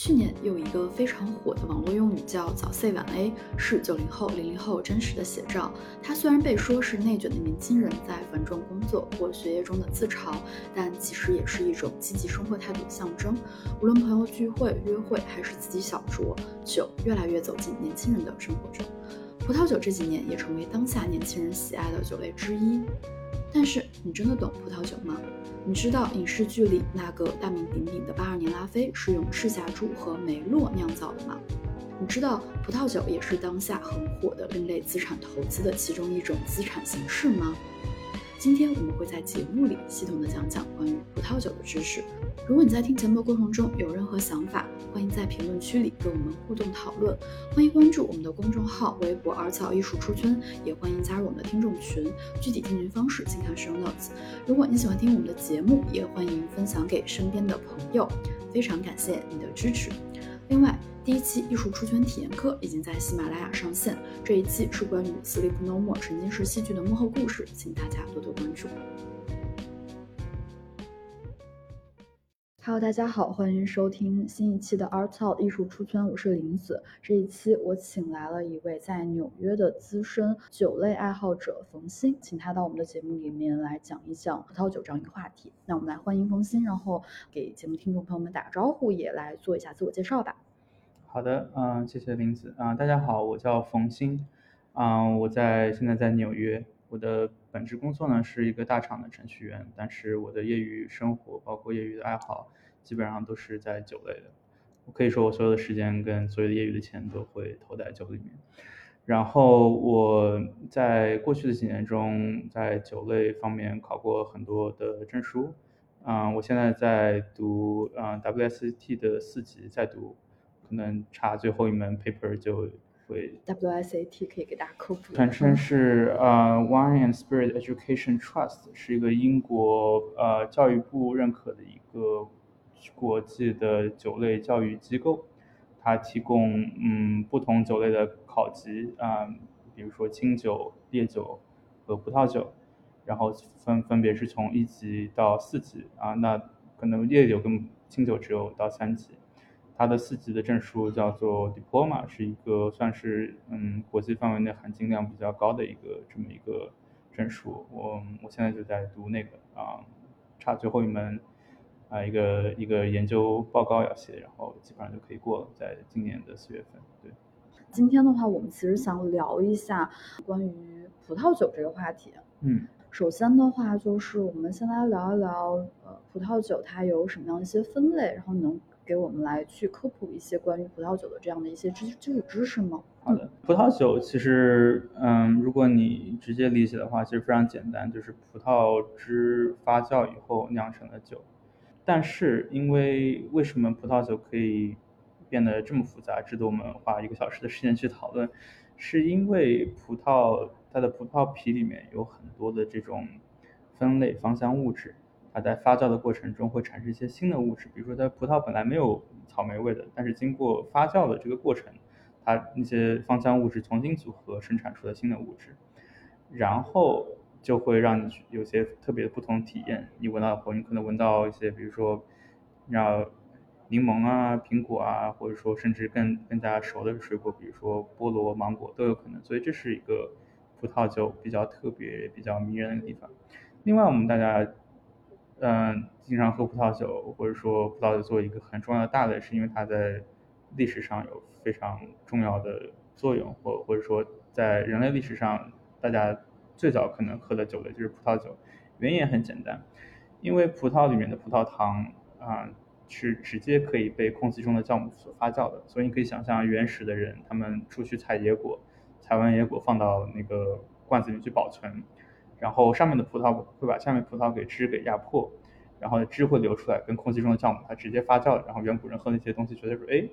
去年有一个非常火的网络用语叫“早 C 晚 A”，是九零后、零零后真实的写照。它虽然被说是内卷的年轻人在繁重工作或学业中的自嘲，但其实也是一种积极生活态度的象征。无论朋友聚会、约会，还是自己小酌，酒越来越走进年轻人的生活中。葡萄酒这几年也成为当下年轻人喜爱的酒类之一。但是，你真的懂葡萄酒吗？你知道影视剧里那个大名鼎鼎的八二年拉菲是用赤霞珠和梅洛酿造的吗？你知道葡萄酒也是当下很火的另类资产投资的其中一种资产形式吗？今天我们会在节目里系统的讲讲关于葡萄酒的知识。如果你在听节目的过程中有任何想法，欢迎在评论区里跟我们互动讨论。欢迎关注我们的公众号、微博“耳草艺术出圈”，也欢迎加入我们的听众群。具体听群方式请看 show notes。如果你喜欢听我们的节目，也欢迎分享给身边的朋友。非常感谢你的支持。另外，第一期艺术出圈体验课已经在喜马拉雅上线。这一期是关于《Sleep No More》沉浸式戏剧的幕后故事，请大家多多关注。Hello，大家好，欢迎收听新一期的 Art Talk 艺术出圈，我是林子。这一期我请来了一位在纽约的资深酒类爱好者冯鑫，请他到我们的节目里面来讲一讲葡萄酒这样一个话题。那我们来欢迎冯鑫，然后给节目听众朋友们打个招呼，也来做一下自我介绍吧。好的，嗯，谢谢林子啊，大家好，我叫冯鑫，嗯，我在现在在纽约，我的本职工作呢是一个大厂的程序员，但是我的业余生活包括业余的爱好，基本上都是在酒类的。我可以说我所有的时间跟所有的业余的钱都会投在酒里面。然后我在过去的几年中，在酒类方面考过很多的证书，嗯，我现在在读嗯 WSET 的四级，在读。可能差最后一门 paper 就会 WSAT 可以给大家科普。全称是呃 Wine and Spirit Education Trust，是一个英国呃教育部认可的一个国际的酒类教育机构。它提供嗯不同酒类的考级啊，比如说清酒、烈酒和葡萄酒，然后分分别是从一级到四级啊。那可能烈酒跟清酒只有到三级。它的四级的证书叫做 Diploma，是一个算是嗯国际范围内含金量比较高的一个这么一个证书。我我现在就在读那个啊，差最后一门啊一个一个研究报告要写，然后基本上就可以过了，在今年的四月份。对，今天的话，我们其实想聊一下关于葡萄酒这个话题。嗯，首先的话，就是我们先来聊一聊呃葡萄酒它有什么样一些分类，然后能。给我们来去科普一些关于葡萄酒的这样的一些知基础知识吗？好的，葡萄酒其实，嗯，如果你直接理解的话，其实非常简单，就是葡萄汁发酵以后酿成的酒。但是，因为为什么葡萄酒可以变得这么复杂，值得我们花一个小时的时间去讨论？是因为葡萄它的葡萄皮里面有很多的这种分类芳香物质。在发酵的过程中会产生一些新的物质，比如说它葡萄本来没有草莓味的，但是经过发酵的这个过程，它那些芳香物质重新组合生产出了新的物质，然后就会让你有些特别的不同体验。你闻到后，你可能闻到一些，比如说，让柠檬啊、苹果啊，或者说甚至更更加熟的水果，比如说菠萝、芒果都有可能。所以这是一个葡萄酒比较特别、比较迷人的地方。另外，我们大家。嗯，经常喝葡萄酒，或者说葡萄酒作为一个很重要的大类，是因为它在历史上有非常重要的作用，或或者说在人类历史上，大家最早可能喝的酒类就是葡萄酒。原因也很简单，因为葡萄里面的葡萄糖啊是直接可以被空气中的酵母所发酵的，所以你可以想象原始的人他们出去采野果，采完野果放到那个罐子里去保存。然后上面的葡萄会把下面葡萄给汁给压破，然后汁会流出来，跟空气中的酵母它直接发酵。然后远古人喝那些东西，觉得说，哎，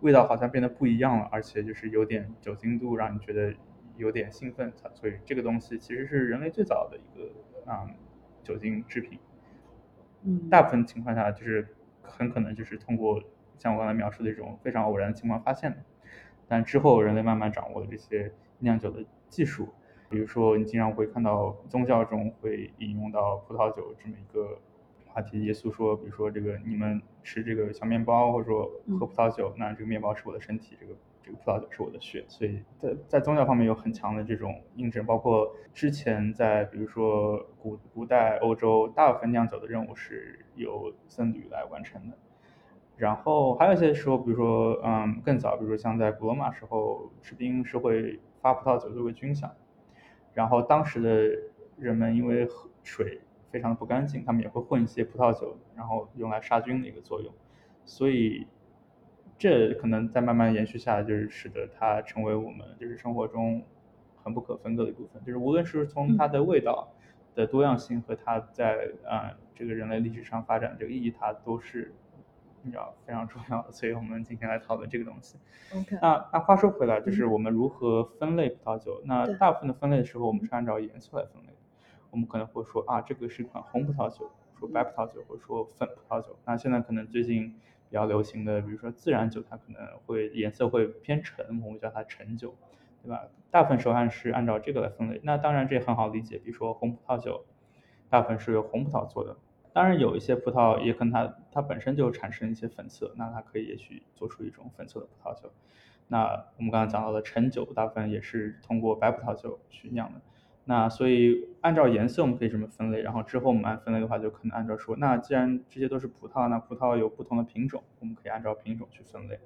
味道好像变得不一样了，而且就是有点酒精度，让你觉得有点兴奋。所以这个东西其实是人类最早的一个啊酒精制品。嗯，大部分情况下就是很可能就是通过像我刚才描述的这种非常偶然的情况发现的。但之后人类慢慢掌握了这些酿酒的技术。比如说，你经常会看到宗教中会引用到葡萄酒这么一个话题，耶稣说，比如说这个你们吃这个小面包，或者说喝葡萄酒，那这个面包是我的身体，这个这个葡萄酒是我的血，所以在在宗教方面有很强的这种印证，包括之前在比如说古古代欧洲，大部分酿酒的任务是由僧侣来完成的。然后还有一些时候，比如说，嗯，更早，比如说像在古罗马时候，士兵是会发葡萄酒作为军饷。然后当时的人们因为喝水非常的不干净，他们也会混一些葡萄酒，然后用来杀菌的一个作用。所以这可能在慢慢延续下来，就是使得它成为我们就是生活中很不可分割的一部分。就是无论是从它的味道的多样性和它在啊这个人类历史上发展这个意义，它都是。你知道非常重要的，所以我们今天来讨论这个东西。OK，那那话说回来，就是我们如何分类葡萄酒？那大部分的分类的时候，我们是按照颜色来分类。我们可能会说啊，这个是一款红葡萄酒，说白葡萄酒，或者说粉葡萄酒。那现在可能最近比较流行的，比如说自然酒，它可能会颜色会偏沉，我们叫它橙酒，对吧？大部分时候还是按照这个来分类。那当然这也很好理解，比如说红葡萄酒，大部分是由红葡萄做的。当然有一些葡萄也可能它它本身就产生一些粉色，那它可以也许做出一种粉色的葡萄酒。那我们刚刚讲到的陈酒，大部分也是通过白葡萄酒去酿的。那所以按照颜色我们可以这么分类，然后之后我们按分类的话，就可能按照说，那既然这些都是葡萄，那葡萄有不同的品种，我们可以按照品种去分类。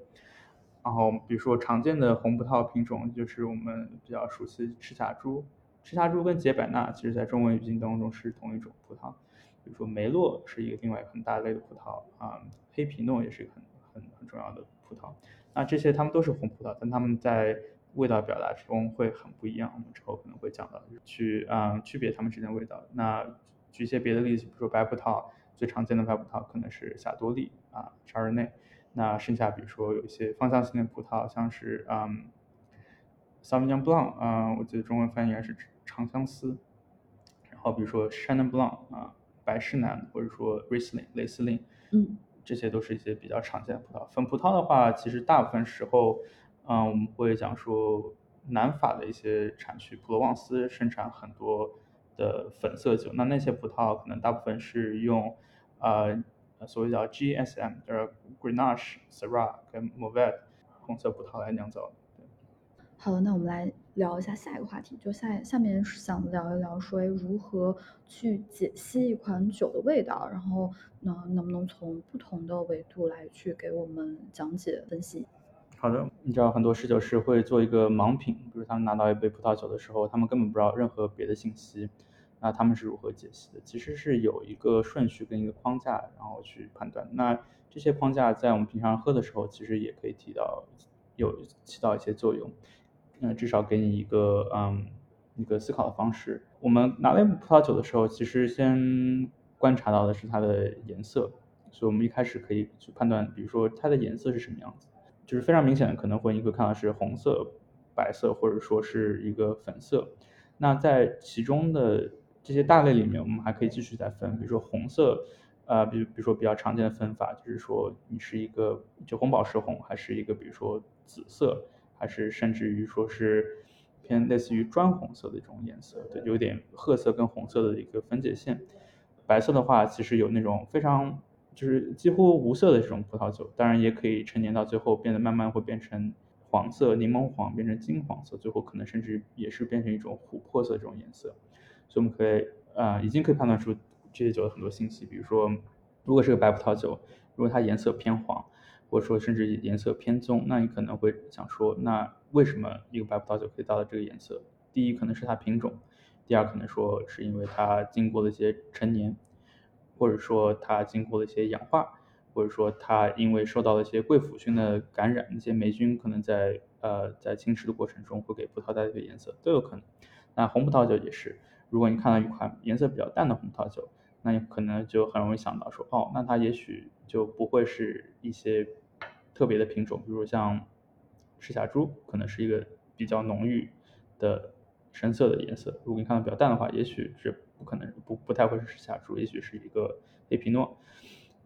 然后比如说常见的红葡萄品种就是我们比较熟悉赤霞珠，赤霞珠跟杰百纳其实在中文语境当中是同一种葡萄。比如说梅洛是一个另外很大类的葡萄啊，黑皮诺也是一个很很很重要的葡萄。那这些它们都是红葡萄，但它们在味道表达中会很不一样。我们之后可能会讲到去啊区别它们之间的味道。那举一些别的例子，比如说白葡萄，最常见的白葡萄可能是霞多丽啊、沙日内。那剩下比如说有一些芳香型的葡萄，像是嗯 Sauvignon Blanc 啊，我记得中文翻译应该是长相思。然后比如说 Chenin Blanc 啊。白士南或者说 Riesling、雷司令，嗯，这些都是一些比较常见的葡萄。粉葡萄的话，其实大部分时候，嗯，我们会讲说南法的一些产区，普罗旺斯生产很多的粉色酒。那那些葡萄可能大部分是用，呃，所谓叫 GSM，就是 Grenache、Syrah 跟 Mourvèdre 红色葡萄来酿造。好的，那我们来聊一下下一个话题。就下下面是想聊一聊，说如何去解析一款酒的味道，然后呢，能不能从不同的维度来去给我们讲解分析？好的，你知道很多侍酒师会做一个盲品，比如他们拿到一杯葡萄酒的时候，他们根本不知道任何别的信息，那他们是如何解析的？其实是有一个顺序跟一个框架，然后去判断。那这些框架在我们平常喝的时候，其实也可以提到有起到一些作用。那至少给你一个嗯一个思考的方式。我们拿来葡萄酒的时候，其实先观察到的是它的颜色，所以我们一开始可以去判断，比如说它的颜色是什么样子，就是非常明显的，可能会你会看到是红色、白色或者说是一个粉色。那在其中的这些大类里面，我们还可以继续再分，比如说红色，呃，比比如说比较常见的分法就是说你是一个就红宝石红，还是一个比如说紫色。还是甚至于说是偏类似于砖红色的一种颜色，对，有点褐色跟红色的一个分界线。白色的话，其实有那种非常就是几乎无色的这种葡萄酒，当然也可以陈年到最后变得慢慢会变成黄色、柠檬黄，变成金黄色，最后可能甚至也是变成一种琥珀色这种颜色。所以我们可以啊，已经可以判断出这些酒的很多信息，比如说，如果是个白葡萄酒，如果它颜色偏黄。或者说甚至颜色偏棕，那你可能会想说，那为什么一个白葡萄酒可以到了这个颜色？第一可能是它品种，第二可能说是因为它经过了一些陈年，或者说它经过了一些氧化，或者说它因为受到了一些贵腐菌的感染，那些霉菌可能在呃在侵蚀的过程中会给葡萄带来一个颜色，都有可能。那红葡萄酒也是，如果你看到一款颜色比较淡的红葡萄酒，那你可能就很容易想到说，哦，那它也许就不会是一些。特别的品种，比如像赤霞珠，可能是一个比较浓郁的深色的颜色。如果你看到比较淡的话，也许是不可能不不太会是赤霞珠，也许是一个黑皮诺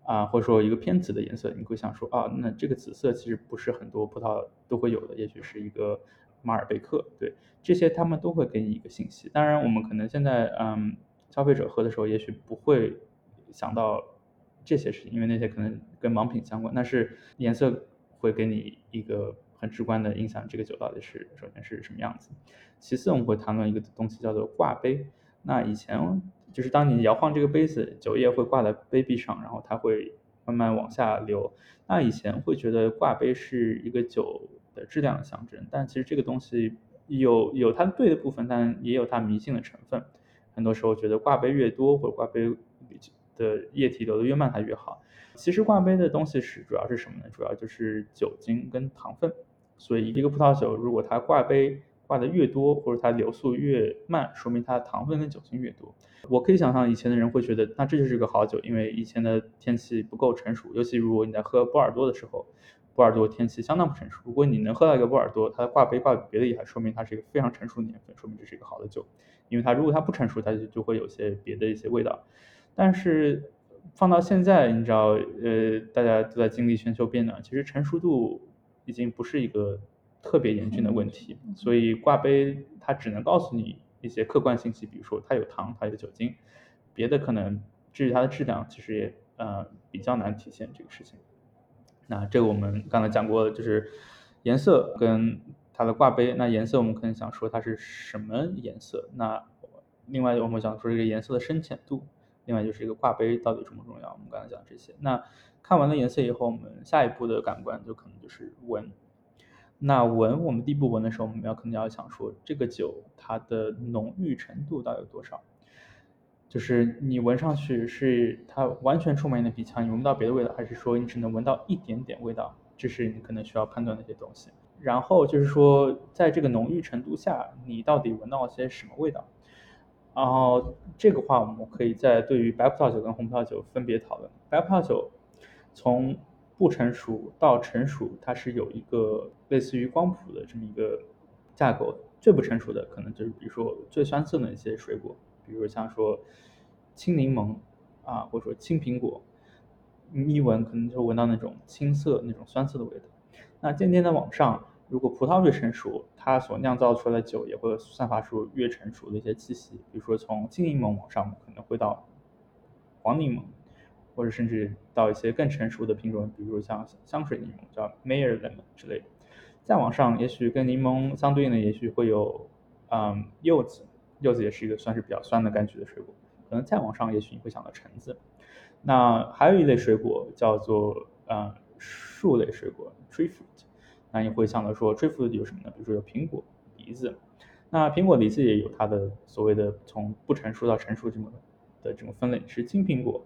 啊，或者说一个偏紫的颜色。你会想说啊，那这个紫色其实不是很多葡萄都会有的，也许是一个马尔贝克。对，这些他们都会给你一个信息。当然，我们可能现在嗯，消费者喝的时候，也许不会想到这些事情，因为那些可能跟盲品相关。但是颜色会给你一个很直观的印象，这个酒到底是首先是什么样子。其次我们会谈论一个东西叫做挂杯。那以前就是当你摇晃这个杯子，酒液会挂在杯壁上，然后它会慢慢往下流。那以前会觉得挂杯是一个酒的质量的象征，但其实这个东西有有它对的部分，但也有它迷信的成分。很多时候觉得挂杯越多或者挂杯的液体流的越慢它越好。其实挂杯的东西是主要是什么呢？主要就是酒精跟糖分。所以一个葡萄酒如果它挂杯挂的越多，或者它流速越慢，说明它的糖分跟酒精越多。我可以想象以前的人会觉得，那这就是个好酒，因为以前的天气不够成熟，尤其如果你在喝波尔多的时候，波尔多天气相当不成熟。如果你能喝到一个波尔多，它的挂杯挂比别的厉害，说明它是一个非常成熟的年份，说明这是一个好的酒。因为它如果它不成熟，它就就会有些别的一些味道。但是放到现在，你知道，呃，大家都在经历全球变暖，其实成熟度已经不是一个特别严峻的问题，所以挂杯它只能告诉你。一些客观信息，比如说它有糖，它有酒精，别的可能至于它的质量，其实也呃比较难体现这个事情。那这个我们刚才讲过，就是颜色跟它的挂杯。那颜色我们可能想说它是什么颜色？那另外我们想说这个颜色的深浅度，另外就是一个挂杯到底重不重要？我们刚才讲这些。那看完了颜色以后，我们下一步的感官就可能就是闻。那闻，我们第一步闻的时候，我们要肯定要想说，这个酒它的浓郁程度到底有多少？就是你闻上去是它完全充满你的鼻腔，你闻不到别的味道，还是说你只能闻到一点点味道？这是你可能需要判断的一些东西。然后就是说，在这个浓郁程度下，你到底闻到了些什么味道？然后这个话，我们可以在对于白葡萄酒跟红葡萄酒分别讨论。白葡萄酒从不成熟到成熟，它是有一个类似于光谱的这么一个架构。最不成熟的可能就是，比如说最酸涩的一些水果，比如像说青柠檬啊，或者说青苹果，你一闻可能就闻到那种青涩、那种酸涩的味道。那渐渐的往上，如果葡萄越成熟，它所酿造出来的酒也会散发出越成熟的一些气息。比如说从青柠檬往上，可能会到黄柠檬。或者甚至到一些更成熟的品种，比如像香水柠檬，叫 Meyer lemon 之类的。再往上，也许跟柠檬相对应的，也许会有，嗯，柚子。柚子也是一个算是比较酸的柑橘的水果。可能再往上，也许你会想到橙子。那还有一类水果叫做，嗯，树类水果 tree fruit。那你会想到说 tree fruit 有什么呢？比如说有苹果、梨子。那苹果、梨子也有它的所谓的从不成熟到成熟这么的这种分类，是金苹果。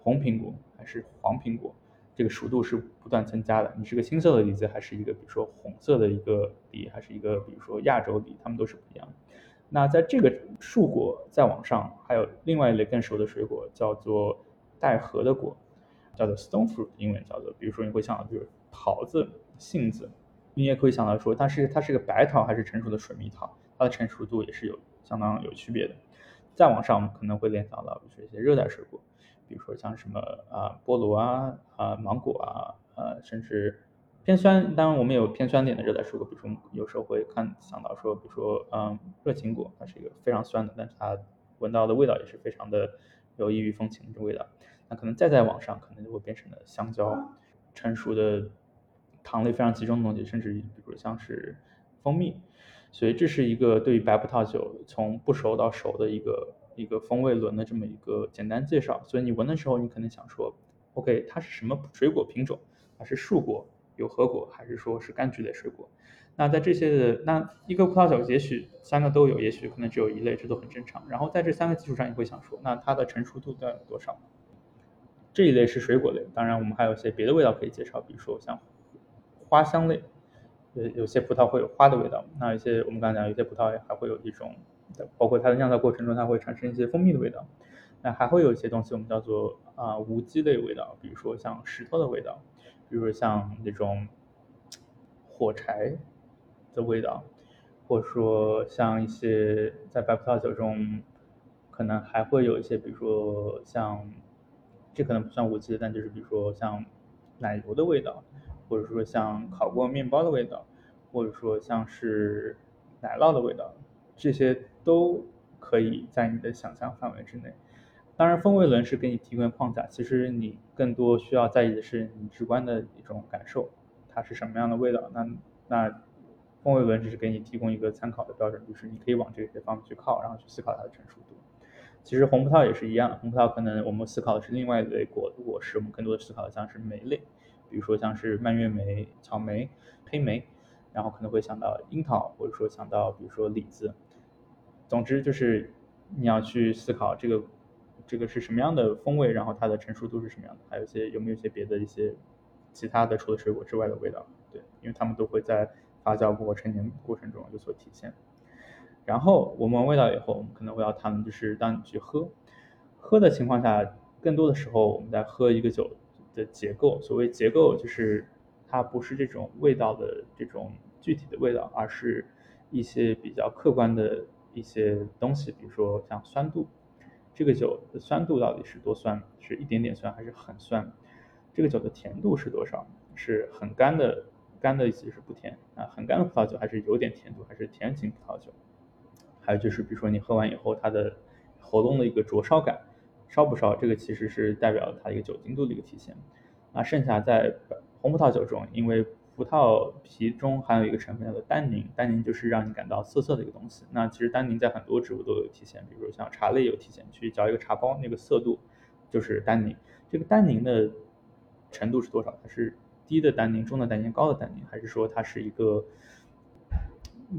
红苹果还是黄苹果，这个熟度是不断增加的。你是个青色的梨子，还是一个比如说红色的一个梨，还是一个比如说亚洲梨，它们都是不一样的。那在这个树果再往上，还有另外一类更熟的水果，叫做带核的果，叫做 stone fruit，英文叫做。比如说你会想到，比如桃子、杏子，你也可以想到说，它是它是个白桃还是成熟的水蜜桃，它的成熟度也是有相当有区别的。再往上，我们可能会联想到比如说一些热带水果。比如说像什么啊菠萝啊啊芒果啊呃甚至偏酸，当然我们有偏酸点的热带水果，比如说有时候会看想到说，比如说嗯热情果，它是一个非常酸的，但是它闻到的味道也是非常的有异域风情的味道。那可能再再往上，可能就会变成了香蕉，成熟的糖类非常集中的东西，甚至比如像是蜂蜜。所以这是一个对于白葡萄酒从不熟到熟的一个。一个风味轮的这么一个简单介绍，所以你闻的时候，你可能想说，OK，它是什么水果品种？它是树果、有核果，还是说是柑橘类水果？那在这些的那一个葡萄酒，也许三个都有，也许可能只有一类，这都很正常。然后在这三个基础上，你会想说，那它的成熟度到底有多少？这一类是水果类，当然我们还有一些别的味道可以介绍，比如说像花香类，呃，有些葡萄会有花的味道。那有些我们刚才讲，有些葡萄还会有一种。包括它的酿造过程中，它会产生一些蜂蜜的味道。那还会有一些东西，我们叫做啊无机类味道，比如说像石头的味道，比如说像那种火柴的味道，或者说像一些在白葡萄酒中可能还会有一些，比如说像这可能不算无机的，但就是比如说像奶油的味道，或者说像烤过面包的味道，或者说像是奶酪的味道。这些都可以在你的想象范围之内。当然，风味轮是给你提供框架，其实你更多需要在意的是你直观的一种感受，它是什么样的味道。那那风味轮只是给你提供一个参考的标准，就是你可以往这些方面去靠，然后去思考它的成熟度。其实红葡萄也是一样，红葡萄可能我们思考的是另外一类果果实，我们更多的思考的像是莓类，比如说像是蔓越莓、草莓、黑莓，然后可能会想到樱桃，或者说想到比如说李子。总之就是你要去思考这个这个是什么样的风味，然后它的成熟度是什么样的，还有一些有没有一些别的一些其他的除了水果之外的味道，对，因为它们都会在发酵过成年过程中有所体现。然后我闻味道以后，我们可能会要谈的就是当你去喝，喝的情况下，更多的时候我们在喝一个酒的结构。所谓结构，就是它不是这种味道的这种具体的味道，而是一些比较客观的一些东西，比如说像酸度，这个酒的酸度到底是多酸？是一点点酸还是很酸？这个酒的甜度是多少？是很干的，干的意思是不甜啊，很干的葡萄酒还是有点甜度，还是甜型葡萄酒？还有就是，比如说你喝完以后，它的喉咙的一个灼烧感，烧不烧，这个其实是代表它一个酒精度的一个体现。那剩下在红葡萄酒中，因为葡萄皮中含有一个成分叫做单宁，单宁就是让你感到涩涩的一个东西。那其实单宁在很多植物都有体现，比如像茶类有体现，去嚼一个茶包，那个涩度就是单宁。这个单宁的程度是多少？它是低的单宁、中的单宁、高的单宁，还是说它是一个？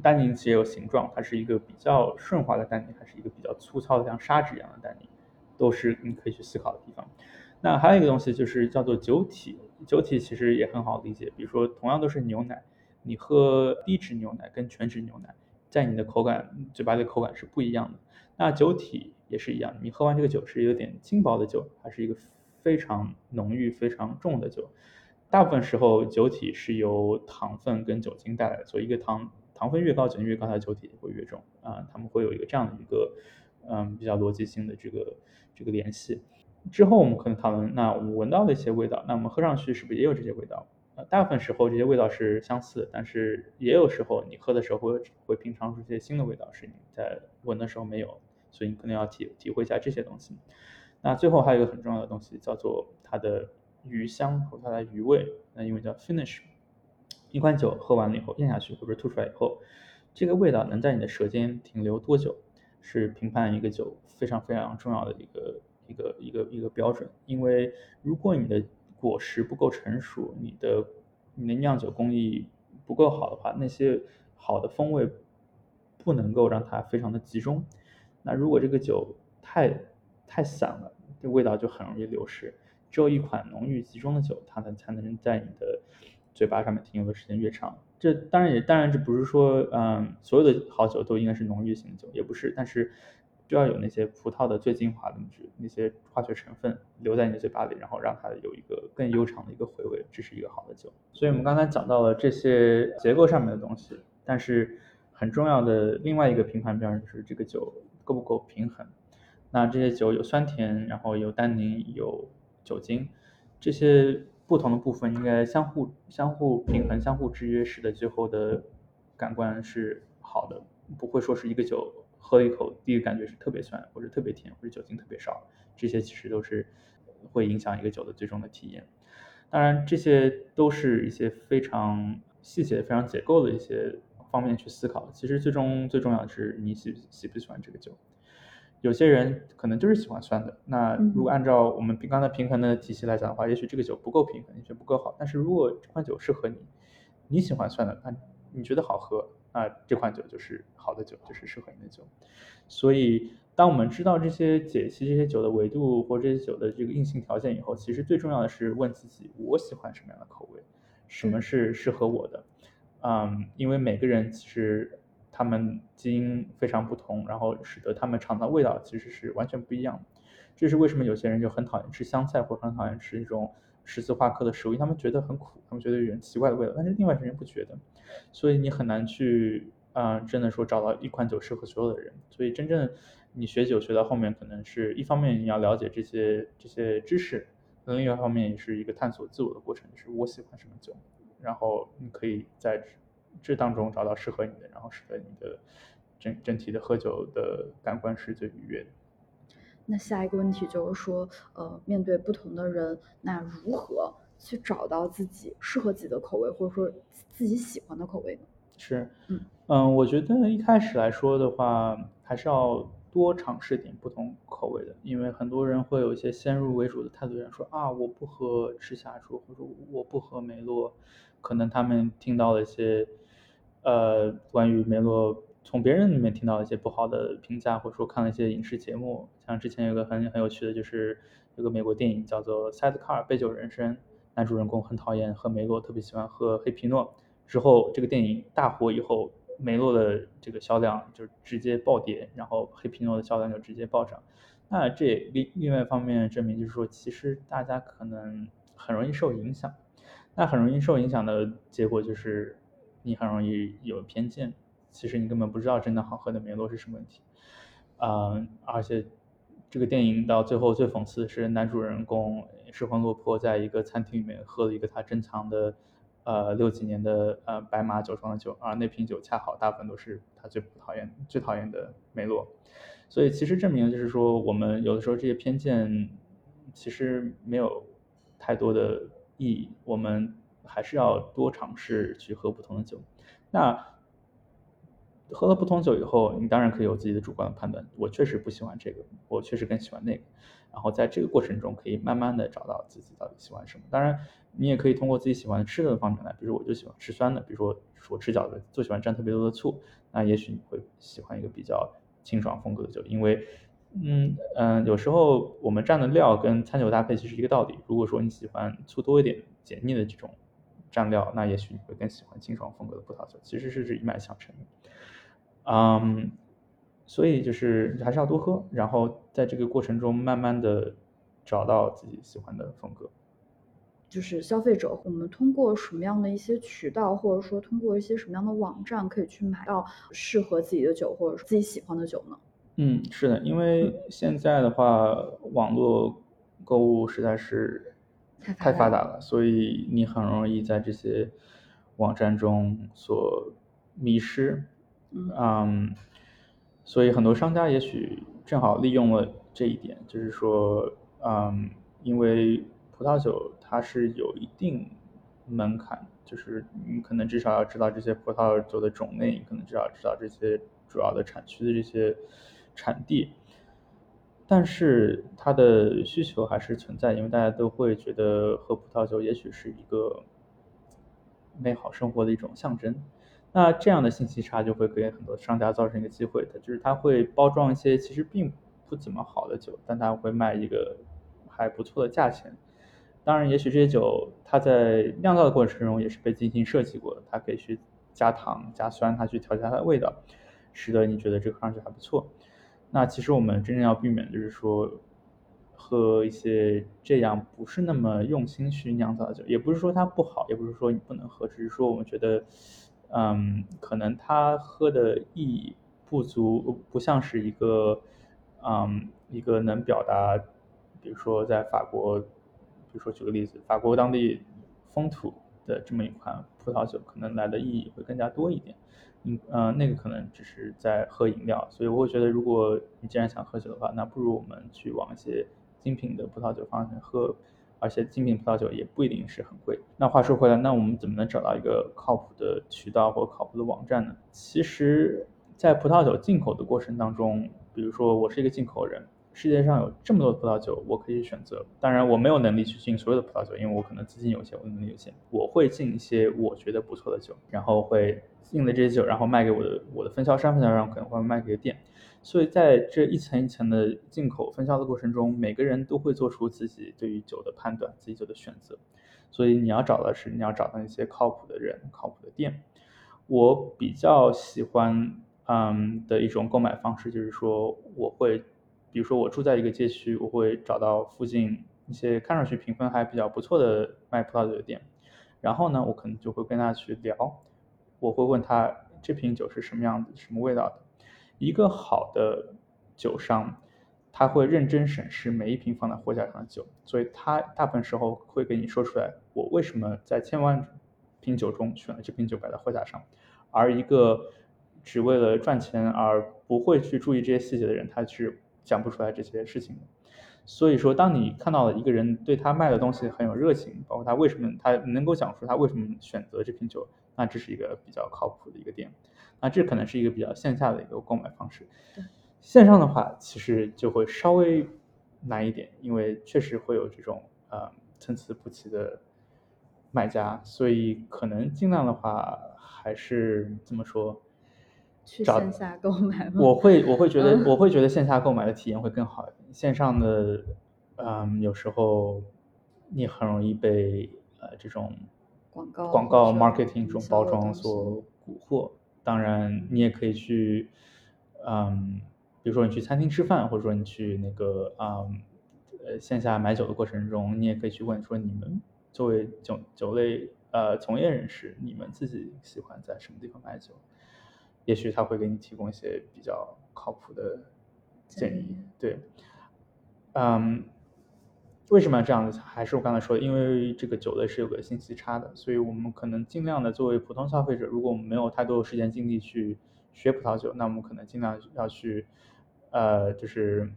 单宁其实有形状，它是一个比较顺滑的单宁，还是一个比较粗糙的像砂纸一样的单宁，都是你可以去思考的地方。那还有一个东西就是叫做酒体，酒体其实也很好理解。比如说，同样都是牛奶，你喝低脂牛奶跟全脂牛奶，在你的口感、嘴巴的口感是不一样的。那酒体也是一样，你喝完这个酒是有点轻薄的酒，还是一个非常浓郁、非常重的酒？大部分时候，酒体是由糖分跟酒精带来的，所以一个糖。糖分越高，酒精越高，它的酒体会越重啊。他们会有一个这样的一个，嗯，比较逻辑性的这个这个联系。之后我们可能讨论，那我们闻到的一些味道，那我们喝上去是不是也有这些味道？呃，大部分时候这些味道是相似，但是也有时候你喝的时候会会品尝出一些新的味道，是你在闻的时候没有，所以你可能要体体会一下这些东西。那最后还有一个很重要的东西，叫做它的余香和它的余味，那英文叫 finish。一款酒喝完了以后咽下去或者吐出来以后，这个味道能在你的舌尖停留多久，是评判一个酒非常非常重要的一个一个一个一个标准。因为如果你的果实不够成熟，你的你的酿酒工艺不够好的话，那些好的风味不能够让它非常的集中。那如果这个酒太太散了，这味道就很容易流失。只有一款浓郁集中的酒，它能才能在你的嘴巴上面停留的时间越长，这当然也当然这不是说，嗯，所有的好酒都应该是浓郁型的酒，也不是，但是就要有那些葡萄的最精华的那些化学成分留在你的嘴巴里，然后让它有一个更悠长的一个回味，这是一个好的酒。所以我们刚才讲到了这些结构上面的东西，但是很重要的另外一个评判标准就是这个酒够不够平衡。那这些酒有酸甜，然后有单宁，有酒精，这些。不同的部分应该相互相互平衡、相互制约，使得最后的感官是好的，不会说是一个酒喝一口，第一个感觉是特别酸，或者特别甜，或者酒精特别少，这些其实都是会影响一个酒的最终的体验。当然，这些都是一些非常细节、非常结构的一些方面去思考。其实最终最重要的是你喜喜不喜欢这个酒。有些人可能就是喜欢酸的。那如果按照我们刚才平衡的体系来讲的话，也许这个酒不够平衡，也许不够好。但是如果这款酒适合你，你喜欢酸的，那你觉得好喝，那这款酒就是好的酒，就是适合你的酒。所以，当我们知道这些解析这些酒的维度或这些酒的这个硬性条件以后，其实最重要的是问自己：我喜欢什么样的口味？什么是适合我的？嗯，因为每个人其实。他们基因非常不同，然后使得他们尝到味道其实是完全不一样的。这是为什么有些人就很讨厌吃香菜，或者很讨厌吃一种十字花科的食物，因为他们觉得很苦，他们觉得有点奇怪的味道。但是另外一些人不觉得，所以你很难去啊，真的说找到一款酒适合所有的人。所以真正你学酒学到后面，可能是一方面你要了解这些这些知识，另一方面也是一个探索自我的过程，就是我喜欢什么酒，然后你可以在。这当中找到适合你的，然后使得你的整整体的喝酒的感官是最愉悦的。那下一个问题就是说，呃，面对不同的人，那如何去找到自己适合自己的口味，或者说自己喜欢的口味呢？是，嗯。嗯，我觉得一开始来说的话，还是要多尝试点不同口味的，因为很多人会有一些先入为主的态度，想说啊，我不喝赤霞珠，或者我不喝梅洛，可能他们听到了一些，呃，关于梅洛从别人里面听到一些不好的评价，或者说看了一些影视节目，像之前有个很很有趣的，就是有个美国电影叫做《Sidecar 杯酒人生》，男主人公很讨厌喝梅洛，特别喜欢喝黑皮诺。之后这个电影大火以后，梅洛的这个销量就直接暴跌，然后黑皮诺的销量就直接暴涨。那这另另外一方面证明就是说，其实大家可能很容易受影响。那很容易受影响的结果就是，你很容易有偏见。其实你根本不知道真的好喝的梅洛是什么问题。嗯，而且这个电影到最后最讽刺的是，男主人公失魂落魄，在一个餐厅里面喝了一个他珍藏的。呃，六几年的呃白马酒庄的酒，而那瓶酒恰好大部分都是他最不讨厌、最讨厌的梅洛，所以其实证明就是说，我们有的时候这些偏见其实没有太多的意义，我们还是要多尝试去喝不同的酒。那喝了不同酒以后，你当然可以有自己的主观的判断，我确实不喜欢这个，我确实更喜欢那个。然后在这个过程中，可以慢慢的找到自己到底喜欢什么。当然，你也可以通过自己喜欢吃的方面来，比如我就喜欢吃酸的，比如说我吃饺子就喜欢蘸特别多的醋，那也许你会喜欢一个比较清爽风格的酒，因为，嗯嗯，有时候我们蘸的料跟餐酒搭配其实一个道理。如果说你喜欢醋多一点、解腻的这种蘸料，那也许你会更喜欢清爽风格的葡萄酒，其实是这一脉相承的。嗯。所以就是还是要多喝，然后在这个过程中慢慢的找到自己喜欢的风格。就是消费者，我们通过什么样的一些渠道，或者说通过一些什么样的网站，可以去买到适合自己的酒，或者说自己喜欢的酒呢？嗯，是的，因为现在的话，网络购物实在是太发达了，所以你很容易在这些网站中所迷失。嗯。所以很多商家也许正好利用了这一点，就是说，嗯，因为葡萄酒它是有一定门槛，就是你可能至少要知道这些葡萄酒的种类，你可能至少知道这些主要的产区的这些产地，但是它的需求还是存在，因为大家都会觉得喝葡萄酒也许是一个美好生活的一种象征。那这样的信息差就会给很多商家造成一个机会，它就是他会包装一些其实并不怎么好的酒，但他会卖一个还不错的价钱。当然，也许这些酒它在酿造的过程中也是被精心设计过的，它可以去加糖、加酸，它去调节它的味道，使得你觉得这个看上去还不错。那其实我们真正要避免的就是说喝一些这样不是那么用心去酿造的酒，也不是说它不好，也不是说你不能喝，只是说我们觉得。嗯，可能他喝的意义不足，不像是一个，嗯，一个能表达，比如说在法国，比如说举个例子，法国当地风土的这么一款葡萄酒，可能来的意义会更加多一点。嗯，呃，那个可能只是在喝饮料，所以我会觉得，如果你既然想喝酒的话，那不如我们去往一些精品的葡萄酒方向喝。而且精品葡萄酒也不一定是很贵。那话说回来，那我们怎么能找到一个靠谱的渠道或靠谱的网站呢？其实，在葡萄酒进口的过程当中，比如说我是一个进口人，世界上有这么多葡萄酒，我可以选择。当然，我没有能力去进所有的葡萄酒，因为我可能资金有限，我能力有限。我会进一些我觉得不错的酒，然后会进了这些酒，然后卖给我的我的分销商，分销商可能会卖给店。所以在这一层一层的进口分销的过程中，每个人都会做出自己对于酒的判断，自己酒的选择。所以你要找的是你要找到一些靠谱的人、靠谱的店。我比较喜欢嗯的一种购买方式就是说，我会比如说我住在一个街区，我会找到附近一些看上去评分还比较不错的卖葡萄酒的店，然后呢，我可能就会跟他去聊，我会问他这瓶酒是什么样子、什么味道的。一个好的酒商，他会认真审视每一瓶放在货架上的酒，所以他大部分时候会给你说出来，我为什么在千万瓶酒中选了这瓶酒摆在货架上。而一个只为了赚钱而不会去注意这些细节的人，他是讲不出来这些事情的。所以说，当你看到了一个人对他卖的东西很有热情，包括他为什么他能够讲述他为什么选择这瓶酒，那这是一个比较靠谱的一个点。那这可能是一个比较线下的一个购买方式。线上的话，其实就会稍微难一点，因为确实会有这种呃参差不齐的卖家，所以可能尽量的话还是怎么说？去线下购买吗？我会我会觉得我会觉得线下购买的体验会更好一点。线上的，嗯，有时候你很容易被呃这种广告广告 marketing 这种包装所蛊惑。当然，你也可以去，嗯，比如说你去餐厅吃饭，或者说你去那个嗯呃线下买酒的过程中，你也可以去问说你们作为酒酒类呃从业人士，你们自己喜欢在什么地方买酒？也许他会给你提供一些比较靠谱的建议，对，嗯，为什么要这样子？还是我刚才说的，因为这个酒类是有个信息差的，所以我们可能尽量的作为普通消费者，如果我们没有太多的时间精力去学葡萄酒，那我们可能尽量要去，呃，就是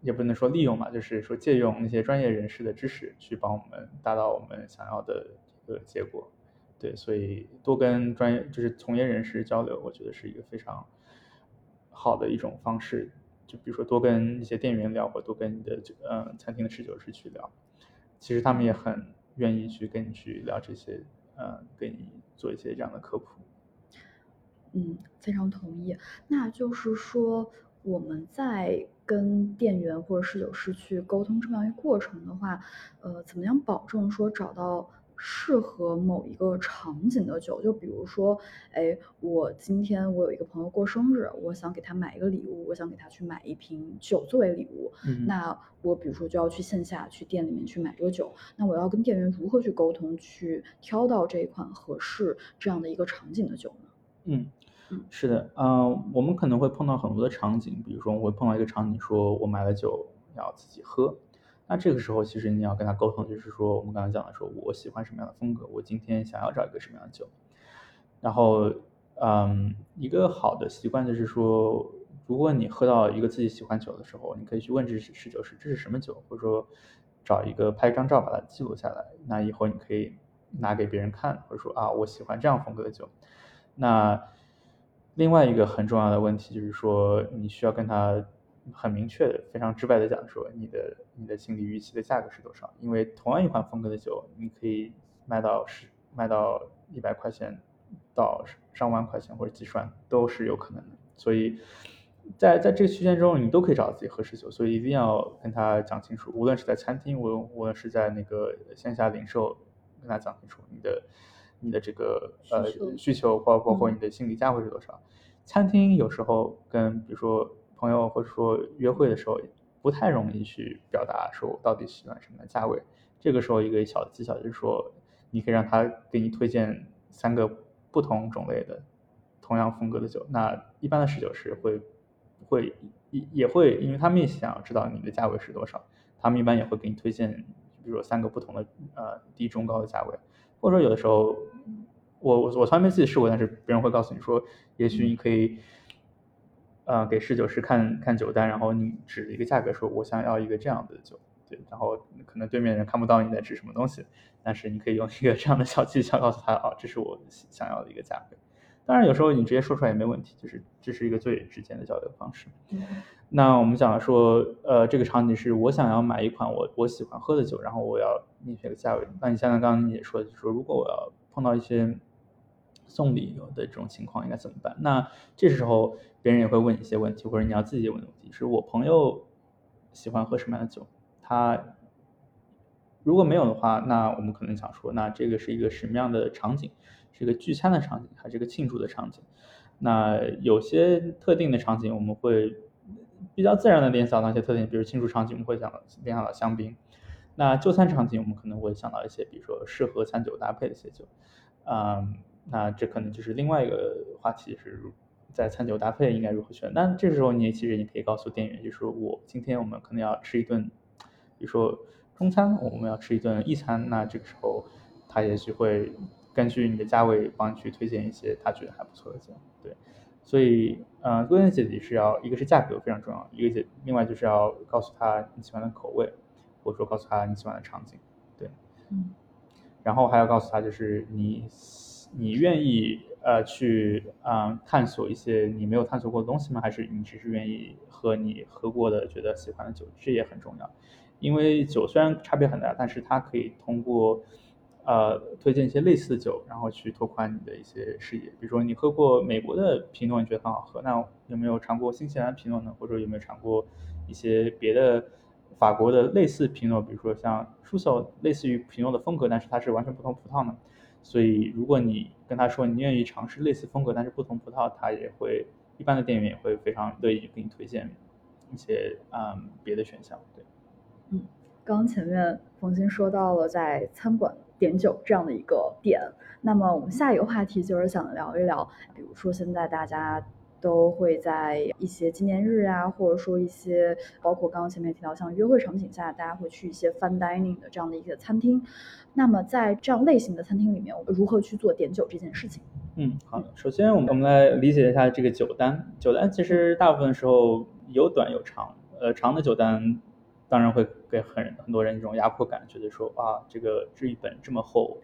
也不能说利用嘛，就是说借用那些专业人士的知识去帮我们达到我们想要的一个结果。对，所以多跟专业就是从业人士交流，我觉得是一个非常好的一种方式。就比如说多跟一些店员聊，或多跟你的这嗯餐厅的侍酒师去聊，其实他们也很愿意去跟你去聊这些，呃，给你做一些这样的科普。嗯，非常同意。那就是说我们在跟店员或者侍酒师去沟通这么样一个过程的话，呃，怎么样保证说找到？适合某一个场景的酒，就比如说，哎，我今天我有一个朋友过生日，我想给他买一个礼物，我想给他去买一瓶酒作为礼物。嗯，那我比如说就要去线下去店里面去买这个酒，那我要跟店员如何去沟通，去挑到这一款合适这样的一个场景的酒呢？嗯嗯，是的，嗯，我们可能会碰到很多的场景，比如说我会碰到一个场景，说我买了酒要自己喝。那这个时候，其实你要跟他沟通，就是说我们刚才讲的，说我喜欢什么样的风格，我今天想要找一个什么样的酒。然后，嗯，一个好的习惯就是说，如果你喝到一个自己喜欢酒的时候，你可以去问这是侍酒师这是什么酒，或者说找一个拍一张照把它记录下来。那以后你可以拿给别人看，或者说啊，我喜欢这样风格的酒。那另外一个很重要的问题就是说，你需要跟他。很明确的、非常直白的讲说，你的你的心理预期的价格是多少？因为同样一款风格的酒，你可以卖到十、卖到一百块钱，到上万块钱或者几十万都是有可能的。所以在在这个区间中，你都可以找到自己合适酒。所以一定要跟他讲清楚，无论是在餐厅，无无论是在那个线下零售，跟他讲清楚你的你的这个呃需求，包包括你的心理价位是多少。餐厅有时候跟比如说。朋友或者说约会的时候，不太容易去表达说我到底喜欢什么价位。这个时候一个小技巧就是说，你可以让他给你推荐三个不同种类的同样风格的酒。那一般的侍酒师会会也也会，因为他们也想要知道你的价位是多少，他们一般也会给你推荐，比如说三个不同的呃低中高的价位。或者说有的时候，我我我从来没自己试过，但是别人会告诉你说，也许你可以。呃，给侍酒师看看酒单，然后你指一个价格，说我想要一个这样的酒，对，然后可能对面人看不到你在指什么东西，但是你可以用一个这样的小技巧告诉他，哦，这是我想要的一个价格。当然，有时候你直接说出来也没问题，就是这是一个最直接的交流方式。那我们讲说，呃，这个场景是我想要买一款我我喜欢喝的酒，然后我要明确个价位。那你像刚刚你也说，就是说如果我要碰到一些。送礼的这种情况应该怎么办？那这时候别人也会问一些问题，或者你要自己问问题。是我朋友喜欢喝什么样的酒？他如果没有的话，那我们可能想说，那这个是一个什么样的场景？是一个聚餐的场景，还是一个庆祝的场景？那有些特定的场景，我们会比较自然的联想到一些特点，比如庆祝场景，我们会想到联想到香槟。那就餐场景，我们可能会想到一些，比如说适合餐酒搭配的一些酒，嗯。那这可能就是另外一个话题，是在餐酒搭配应该如何选。那这时候你其实你可以告诉店员，就是我今天我们可能要吃一顿，比如说中餐，我们要吃一顿意餐。那这个时候他也许会根据你的价位帮你去推荐一些他觉得还不错的酒。对，所以，呃，关键解题是要一个是价格非常重要，一个解另外就是要告诉他你喜欢的口味，或者说告诉他你喜欢的场景，对，嗯，然后还要告诉他就是你你愿意呃去啊探索一些你没有探索过的东西吗？还是你只是愿意喝你喝过的觉得喜欢的酒？这也很重要，因为酒虽然差别很大，但是它可以通过。呃，推荐一些类似的酒，然后去拓宽你的一些视野。比如说，你喝过美国的皮诺，你觉得很好喝，那有没有尝过新西兰皮诺呢？或者有没有尝过一些别的法国的类似皮诺？比如说像舒索，类似于皮诺的风格，但是它是完全不同葡萄呢？所以，如果你跟他说你愿意尝试类似风格但是不同葡萄，他也会一般的店员也会非常乐意给你推荐一些嗯别的选项。对，嗯，刚刚前面冯鑫说到了在餐馆。点酒这样的一个点，那么我们下一个话题就是想聊一聊，比如说现在大家都会在一些纪念日啊，或者说一些包括刚刚前面提到像约会场景下，大家会去一些 fine dining 的这样的一些餐厅。那么在这样类型的餐厅里面，我们如何去做点酒这件事情？嗯，好，首先我们我们来理解一下这个酒单。酒单其实大部分时候有短有长，呃，长的酒单。当然会给很很多人一种压迫感，觉得说啊，这个这一本这么厚，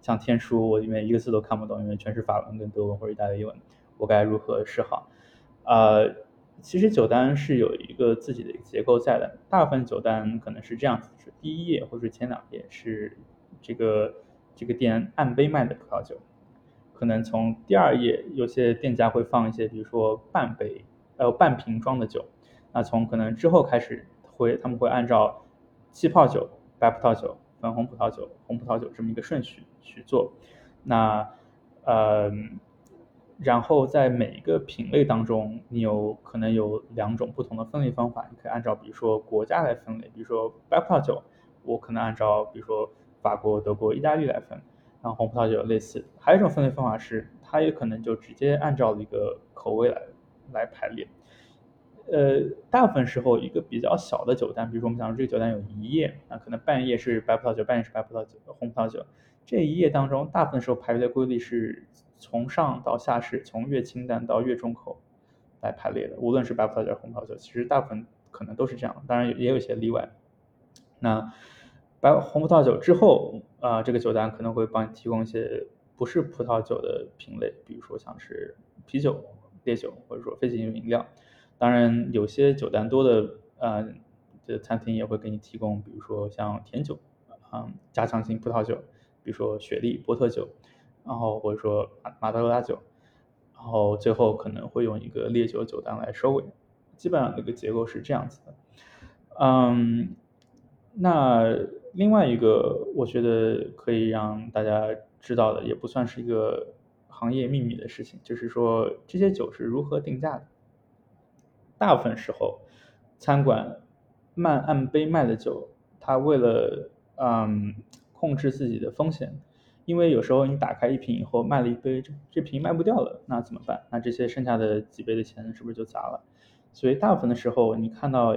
像天书，我里面一个字都看不懂，因为全是法文跟德文或者意大利文，我该如何是好？呃，其实酒单是有一个自己的结构在的，大部分酒单可能是这样子，是第一页或者前两页是这个这个店按杯卖的葡萄酒，可能从第二页有些店家会放一些，比如说半杯呃半瓶装的酒，那从可能之后开始。会，他们会按照气泡酒、白葡萄酒、粉红葡萄酒、红葡萄酒这么一个顺序去做。那，呃，然后在每一个品类当中，你有可能有两种不同的分类方法。你可以按照比如说国家来分类，比如说白葡萄酒，我可能按照比如说法国、德国、意大利来分。然后红葡萄酒类似。还有一种分类方法是，它也可能就直接按照一个口味来来排列。呃，大部分时候一个比较小的酒单，比如说我们讲这个酒单有一页，那可能半页是白葡萄酒，半页是白葡萄酒、红葡萄酒。这一页当中，大部分时候排列的规律是从上到下是从越清淡到越重口来排列的。无论是白葡萄酒、红葡萄酒，其实大部分可能都是这样，当然也有一些例外。那白红葡萄酒之后，啊，这个酒单可能会帮你提供一些不是葡萄酒的品类，比如说像是啤酒、烈酒，或者说非酒精饮料。当然，有些酒单多的，呃，这餐厅也会给你提供，比如说像甜酒，啊，加强型葡萄酒，比如说雪莉、波特酒，然后或者说马马德拉酒，然后最后可能会用一个烈酒酒单来收尾，基本上这个结构是这样子的。嗯，那另外一个我觉得可以让大家知道的，也不算是一个行业秘密的事情，就是说这些酒是如何定价的。大部分时候，餐馆卖按杯卖的酒，他为了嗯控制自己的风险，因为有时候你打开一瓶以后卖了一杯，这这瓶卖不掉了，那怎么办？那这些剩下的几杯的钱是不是就砸了？所以大部分的时候，你看到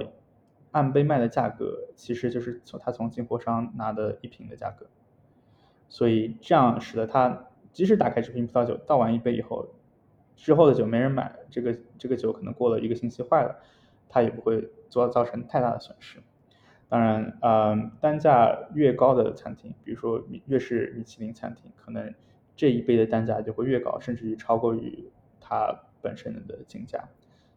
按杯卖的价格，其实就是从他从进货商拿的一瓶的价格。所以这样使得他即使打开这瓶葡萄酒倒完一杯以后。之后的酒没人买，这个这个酒可能过了一个星期坏了，他也不会做造成太大的损失。当然，呃，单价越高的餐厅，比如说越是米其林餐厅，可能这一杯的单价就会越高，甚至于超过于它本身的进价。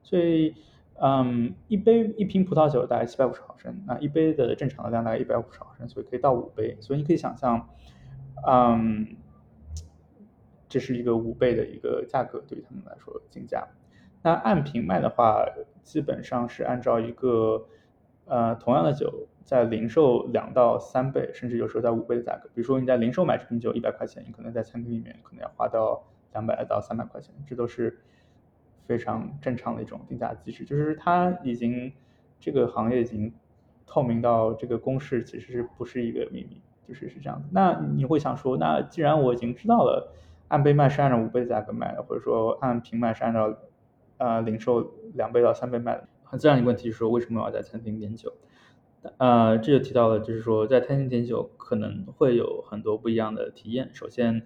所以，嗯，一杯一瓶葡萄酒大概七百五十毫升，那一杯的正常的量大概一百五十毫升，所以可以到五杯。所以你可以想象，嗯。这是一个五倍的一个价格，对于他们来说进价。那按瓶卖的话，基本上是按照一个呃同样的酒，在零售两到三倍，甚至有时候在五倍的价格。比如说你在零售买这瓶酒一百块钱，你可能在餐厅里面可能要花到两百到三百块钱，这都是非常正常的一种定价机制。就是它已经这个行业已经透明到这个公式其实是不是一个秘密，就是是这样的。那你会想说，那既然我已经知道了。按杯卖是按照五倍的价格卖的，或者说按瓶卖是按照，呃，零售两倍到三倍卖的。很自然的问题是说，为什么我要在餐厅点酒？呃，这就提到了，就是说在餐厅点酒可能会有很多不一样的体验。首先，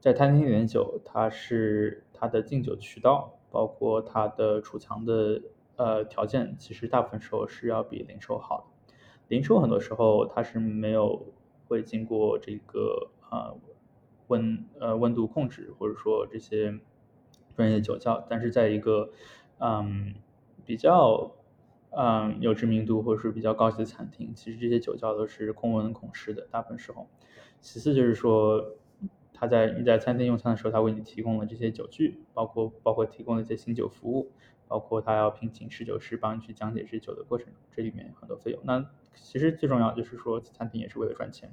在餐厅点酒，它是它的敬酒渠道包括它的储藏的呃条件，其实大部分时候是要比零售好的。零售很多时候它是没有会经过这个呃温呃温度控制，或者说这些专业酒窖，但是在一个嗯比较嗯有知名度或者是比较高级的餐厅，其实这些酒窖都是控温控湿的，大部分时候。其次就是说。他在你在餐厅用餐的时候，他为你提供了这些酒具，包括包括提供了一些醒酒服务，包括他要聘请侍酒师帮你去讲解这酒的过程，这里面很多费用。那其实最重要就是说，餐厅也是为了赚钱，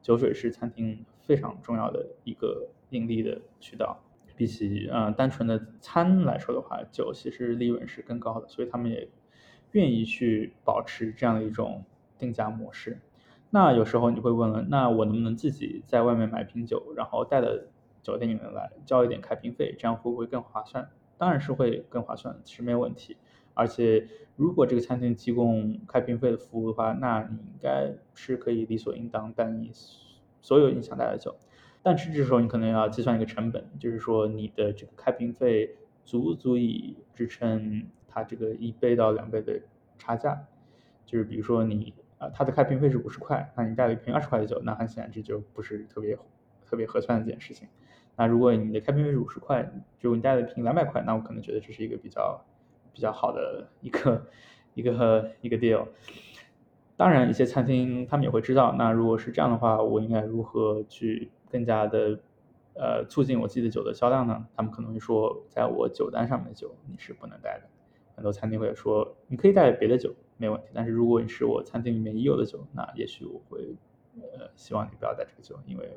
酒水是餐厅非常重要的一个盈利的渠道。比起嗯单纯的餐来说的话，酒其实利润是更高的，所以他们也愿意去保持这样的一种定价模式。那有时候你会问了，那我能不能自己在外面买瓶酒，然后带到酒店里面来，交一点开瓶费，这样会不会更划算？当然是会更划算，其实没有问题。而且如果这个餐厅提供开瓶费的服务的话，那你应该是可以理所应当带你所有你想带的酒。但是这时候你可能要计算一个成本，就是说你的这个开瓶费足不足以支撑它这个一倍到两倍的差价？就是比如说你啊。它的开瓶费是五十块，那你带了一瓶二十块的酒，那很显然这就不是特别特别合算的一件事情。那如果你的开瓶费是五十块，就你带了一瓶两百块，那我可能觉得这是一个比较比较好的一个一个一个 deal。当然，一些餐厅他们也会知道，那如果是这样的话，我应该如何去更加的呃促进我自己的酒的销量呢？他们可能会说，在我酒单上面的酒你是不能带的。很多餐厅会说，你可以带别的酒。没问题，但是如果你是我餐厅里面已有的酒，那也许我会，呃，希望你不要带这个酒，因为，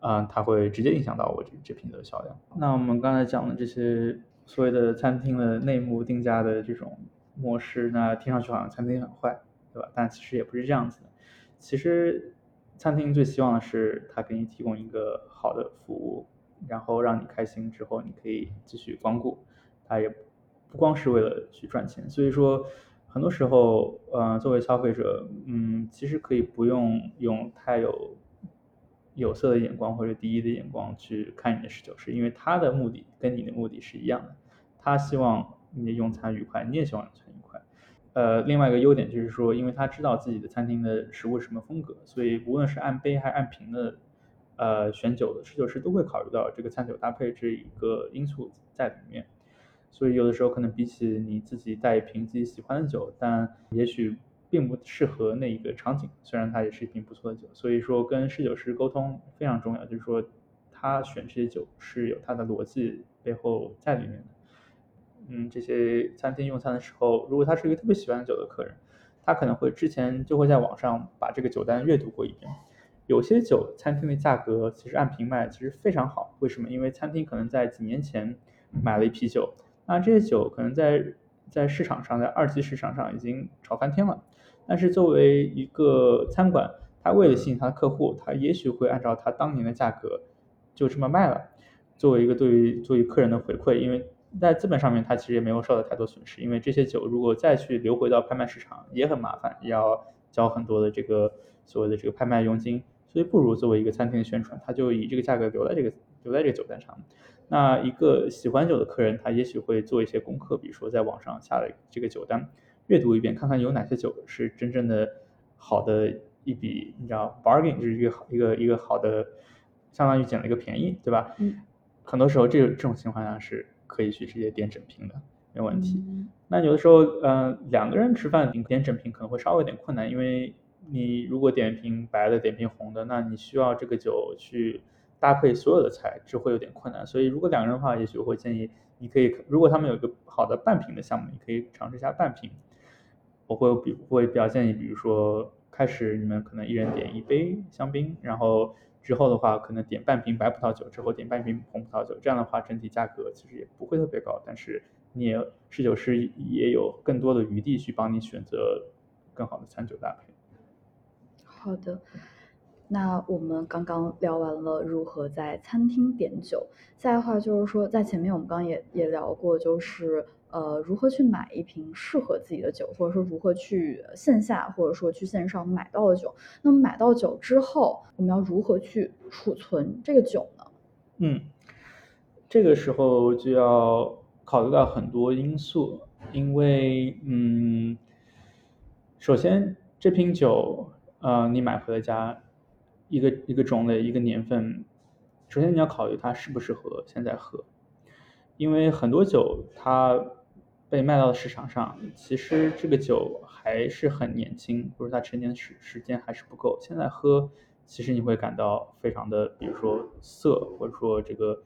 啊，它会直接影响到我这这瓶的销量。那我们刚才讲的这些所谓的餐厅的内幕定价的这种模式，那听上去好像餐厅很坏，对吧？但其实也不是这样子的。其实，餐厅最希望的是他给你提供一个好的服务，然后让你开心之后，你可以继续光顾。他也不光是为了去赚钱，所以说。很多时候，呃，作为消费者，嗯，其实可以不用用太有有色的眼光或者第一的眼光去看你的侍酒师，因为他的目的跟你的目的是一样的，他希望你的用餐愉快，你也希望用餐愉快。呃，另外一个优点就是说，因为他知道自己的餐厅的食物什么风格，所以无论是按杯还是按瓶的，呃，选酒的侍酒师都会考虑到这个餐酒搭配这一个因素在里面。所以有的时候可能比起你自己带一瓶自己喜欢的酒，但也许并不适合那一个场景。虽然它也是一瓶不错的酒，所以说跟侍酒师沟通非常重要。就是说他选这些酒是有他的逻辑背后在里面的。嗯，这些餐厅用餐的时候，如果他是一个特别喜欢酒的客人，他可能会之前就会在网上把这个酒单阅读过一遍。有些酒餐厅的价格其实按瓶卖其实非常好，为什么？因为餐厅可能在几年前买了一批酒。那这些酒可能在在市场上，在二级市场上已经炒翻天了，但是作为一个餐馆，他为了吸引他的客户，他也许会按照他当年的价格就这么卖了，作为一个对于作为客人的回馈，因为在资本上面他其实也没有受到太多损失，因为这些酒如果再去流回到拍卖市场也很麻烦，要交很多的这个所谓的这个拍卖佣金，所以不如作为一个餐厅的宣传，他就以这个价格留在这个留在这个酒单上。那一个喜欢酒的客人，他也许会做一些功课，比如说在网上下了这个酒单，阅读一遍，看看有哪些酒是真正的好的一笔，你知道，bargain 就是一个一个一个好的，相当于捡了一个便宜，对吧？嗯。很多时候，这这种情况下是可以去直接点整瓶的，没问题。那有的时候，嗯，两个人吃饭点整瓶可能会稍微有点困难，因为你如果点一瓶白的，点瓶红的，那你需要这个酒去。搭配所有的菜就会有点困难，所以如果两个人的话，也许我会建议你可以，如果他们有一个好的半瓶的项目，你可以尝试一下半瓶。我会比会比较建议，比如说开始你们可能一人点一杯香槟，然后之后的话可能点半瓶白葡萄酒，之后点半瓶红葡萄酒，这样的话整体价格其实也不会特别高，但是你也侍酒师也有更多的余地去帮你选择更好的餐酒搭配。好的。那我们刚刚聊完了如何在餐厅点酒，下的话就是说，在前面我们刚刚也也聊过，就是呃如何去买一瓶适合自己的酒，或者说如何去线下或者说去线上买到的酒。那么买到酒之后，我们要如何去储存这个酒呢？嗯，这个时候就要。考虑到很多因素，因为嗯，首先这瓶酒，呃，你买回了家，一个一个种类，一个年份，首先你要考虑它适不适合现在喝，因为很多酒它被卖到市场上，其实这个酒还是很年轻，或者它陈年时时间还是不够，现在喝，其实你会感到非常的，比如说涩，或者说这个，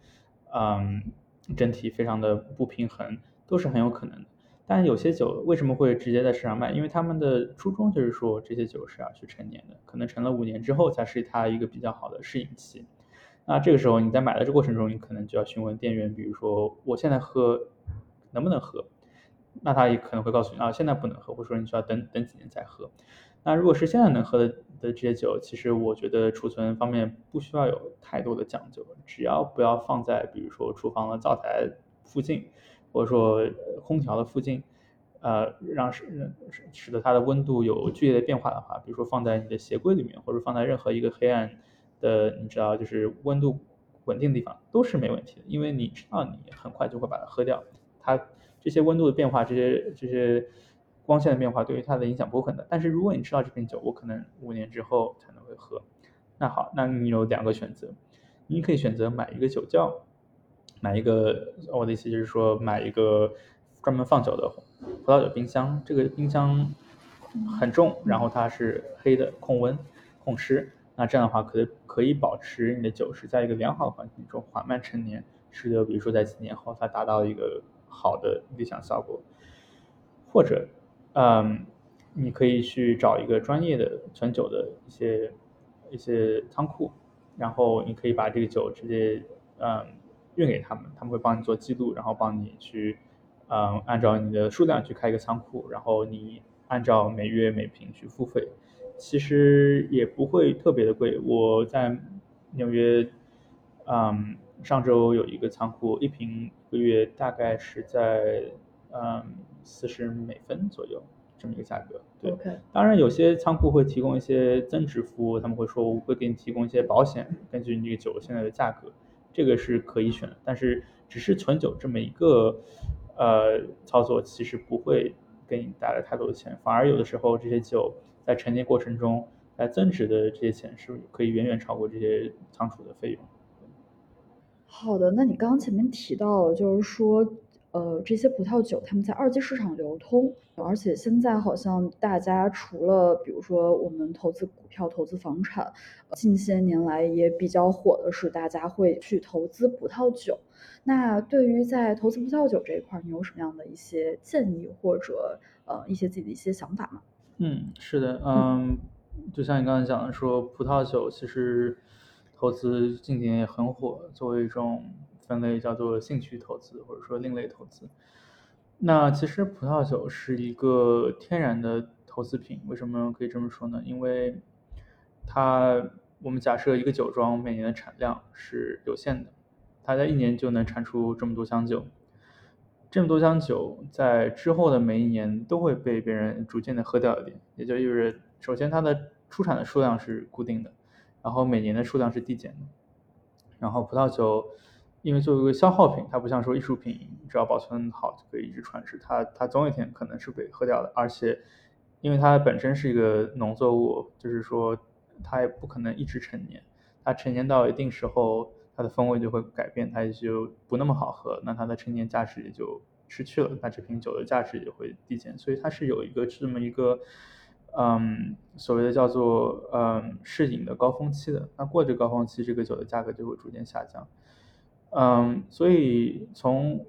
嗯。整体非常的不平衡，都是很有可能的。但有些酒为什么会直接在市场卖？因为他们的初衷就是说这些酒是要去陈年的，可能陈了五年之后才是它一个比较好的适应期。那这个时候你在买的这过程中，你可能就要询问店员，比如说我现在喝能不能喝？那他也可能会告诉你啊，现在不能喝，或者说你需要等等几年再喝。那如果是现在能喝的的这些酒，其实我觉得储存方面不需要有太多的讲究，只要不要放在比如说厨房的灶台附近，或者说空调的附近，呃，让使使使得它的温度有剧烈的变化的话，比如说放在你的鞋柜里面，或者放在任何一个黑暗的，你知道就是温度稳定的地方都是没问题的，因为你知道你很快就会把它喝掉，它这些温度的变化，这些这些。光线的变化对于它的影响不会很大，但是如果你知道这瓶酒我可能五年之后才能会喝，那好，那你有两个选择，你可以选择买一个酒窖，买一个我的意思就是说买一个专门放酒的葡萄酒冰箱，这个冰箱很重，然后它是黑的，控温控湿，那这样的话可可以保持你的酒是在一个良好的环境中缓慢陈年，使得比如说在几年后它达到一个好的理想效果，或者。嗯，你可以去找一个专业的存酒的一些一些仓库，然后你可以把这个酒直接嗯运给他们，他们会帮你做记录，然后帮你去嗯按照你的数量去开一个仓库，然后你按照每月每瓶去付费，其实也不会特别的贵。我在纽约，嗯，上周有一个仓库，一瓶一个月大概是在嗯。四十美分左右这么一个价格，对。当然有些仓库会提供一些增值服务，他们会说我会给你提供一些保险，根据你这个酒现在的价格，这个是可以选。但是只是存酒这么一个呃操作，其实不会给你带来太多的钱，反而有的时候这些酒在陈年过程中在增值的这些钱是可以远远超过这些仓储的费用。好的，那你刚刚前面提到就是说。呃，这些葡萄酒他们在二级市场流通，而且现在好像大家除了比如说我们投资股票、投资房产，近些年来也比较火的是大家会去投资葡萄酒。那对于在投资葡萄酒这一块，你有什么样的一些建议或者呃一些自己的一些想法吗？嗯，是的，嗯，就像你刚才讲的说，葡萄酒其实投资近几年也很火，作为一种。分类叫做兴趣投资或者说另类投资。那其实葡萄酒是一个天然的投资品，为什么可以这么说呢？因为它，我们假设一个酒庄每年的产量是有限的，它在一年就能产出这么多箱酒，这么多箱酒在之后的每一年都会被别人逐渐的喝掉一点，也就意味着，首先它的出产的数量是固定的，然后每年的数量是递减的，然后葡萄酒。因为作为一个消耗品，它不像说艺术品，只要保存好就可以一直传世。它它总有一天可能是被喝掉的，而且因为它本身是一个农作物，就是说它也不可能一直陈年。它陈年到一定时候，它的风味就会改变，它也就不那么好喝，那它的陈年价值也就失去了，那这瓶酒的价值也会递减。所以它是有一个这么一个嗯所谓的叫做嗯适饮的高峰期的。那过这高峰期，这个酒的价格就会逐渐下降。嗯，所以从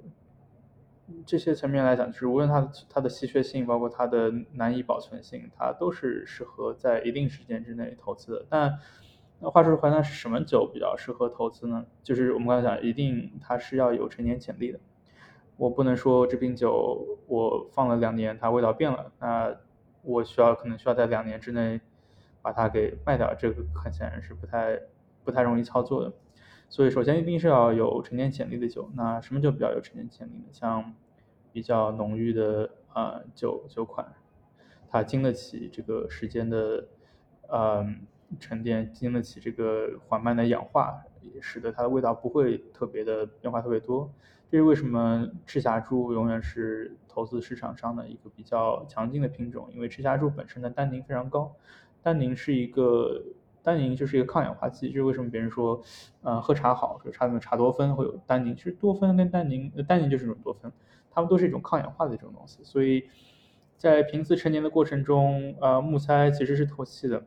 这些层面来讲，就是无论它它的稀缺性，包括它的难以保存性，它都是适合在一定时间之内投资的。但那话说回来，是什么酒比较适合投资呢？就是我们刚才讲，一定它是要有陈年潜力的。我不能说这瓶酒我放了两年，它味道变了，那我需要可能需要在两年之内把它给卖掉，这个很显然是不太不太容易操作的。所以，首先一定是要有沉淀潜力的酒。那什么酒比较有沉淀潜力呢？像比较浓郁的呃酒酒款，它经得起这个时间的呃沉淀，经得起这个缓慢的氧化，也使得它的味道不会特别的变化特别多。这是为什么赤霞珠永远是投资市场上的一个比较强劲的品种，因为赤霞珠本身的单宁非常高，单宁是一个单宁就是一个抗氧化剂，就是为什么别人说，呃，喝茶好，说茶里面茶多酚会有单宁，其实多酚跟单宁，单宁就是一种多酚，它们都是一种抗氧化的这种东西，所以在瓶子陈年的过程中，呃，木塞其实是透气的，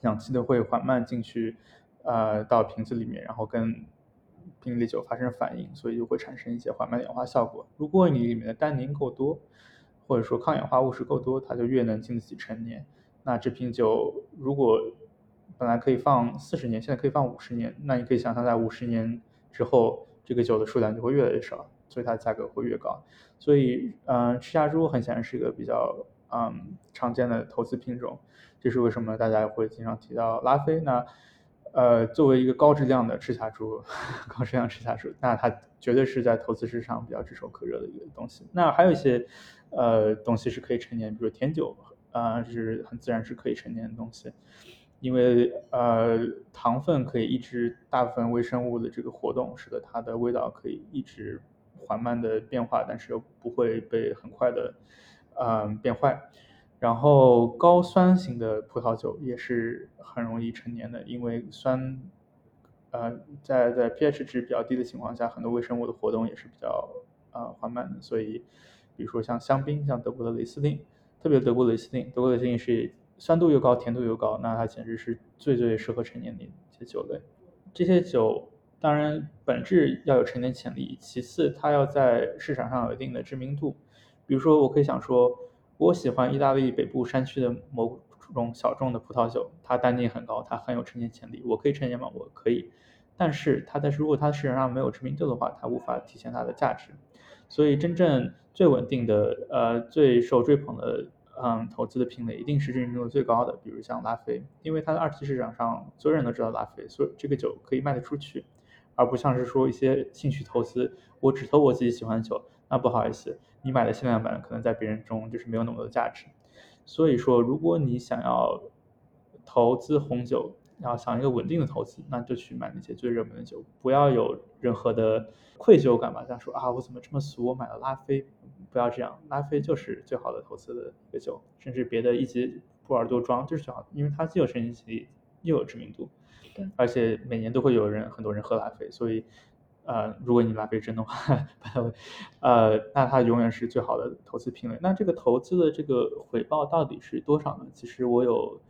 氧气的会缓慢进去，呃，到瓶子里面，然后跟瓶里酒发生反应，所以就会产生一些缓慢氧化效果。如果你里面的单宁够多，或者说抗氧化物质够多，它就越能经得起陈年。那这瓶酒如果本来可以放四十年，现在可以放五十年，那你可以想象在五十年之后，这个酒的数量就会越来越少，所以它的价格会越高。所以，嗯，赤霞珠很显然是一个比较嗯常见的投资品种，这是为什么大家会经常提到拉菲那。呃，作为一个高质量的赤霞珠，高质量赤霞珠，那它绝对是在投资市场比较炙手可热的一个东西。那还有一些呃东西是可以陈年，比如甜酒，啊，是很自然是可以陈年的东西，因为呃糖分可以抑制大部分微生物的这个活动，使得它的味道可以一直缓慢的变化，但是又不会被很快的嗯变坏。然后高酸型的葡萄酒也是很容易陈年的，因为酸，呃，在在 pH 值比较低的情况下，很多微生物的活动也是比较呃缓慢的。所以，比如说像香槟，像德国的雷司令，特别德国雷司令，德国雷司令是酸度又高，甜度又高，那它简直是最最适合陈年的一些酒类。这些酒当然本质要有陈年潜力，其次它要在市场上有一定的知名度。比如说，我可以想说。我喜欢意大利北部山区的某种小众的葡萄酒，它单宁很高，它很有陈年潜力。我可以陈年吗？我可以，但是它在如果它市场上没有知名度的话，它无法体现它的价值。所以真正最稳定的、呃最受追捧的，嗯，投资的品类一定是知名度最高的，比如像拉菲，因为它的二级市场上所有人都知道拉菲，所以这个酒可以卖得出去，而不像是说一些兴趣投资，我只投我自己喜欢的酒。那不好意思，你买的限量版可能在别人中就是没有那么多价值。所以说，如果你想要投资红酒，然后想一个稳定的投资，那就去买那些最热门的酒，不要有任何的愧疚感吧。这样说啊，我怎么这么俗？我买了拉菲，不要这样，拉菲就是最好的投资的一个酒，甚至别的一级波尔多庄就是最好的，因为它既有陈年潜力，又有知名度，对，而且每年都会有人很多人喝拉菲，所以。呃，如果你拉菲真的话，呃，那它永远是最好的投资品类。那这个投资的这个回报到底是多少呢？其实我有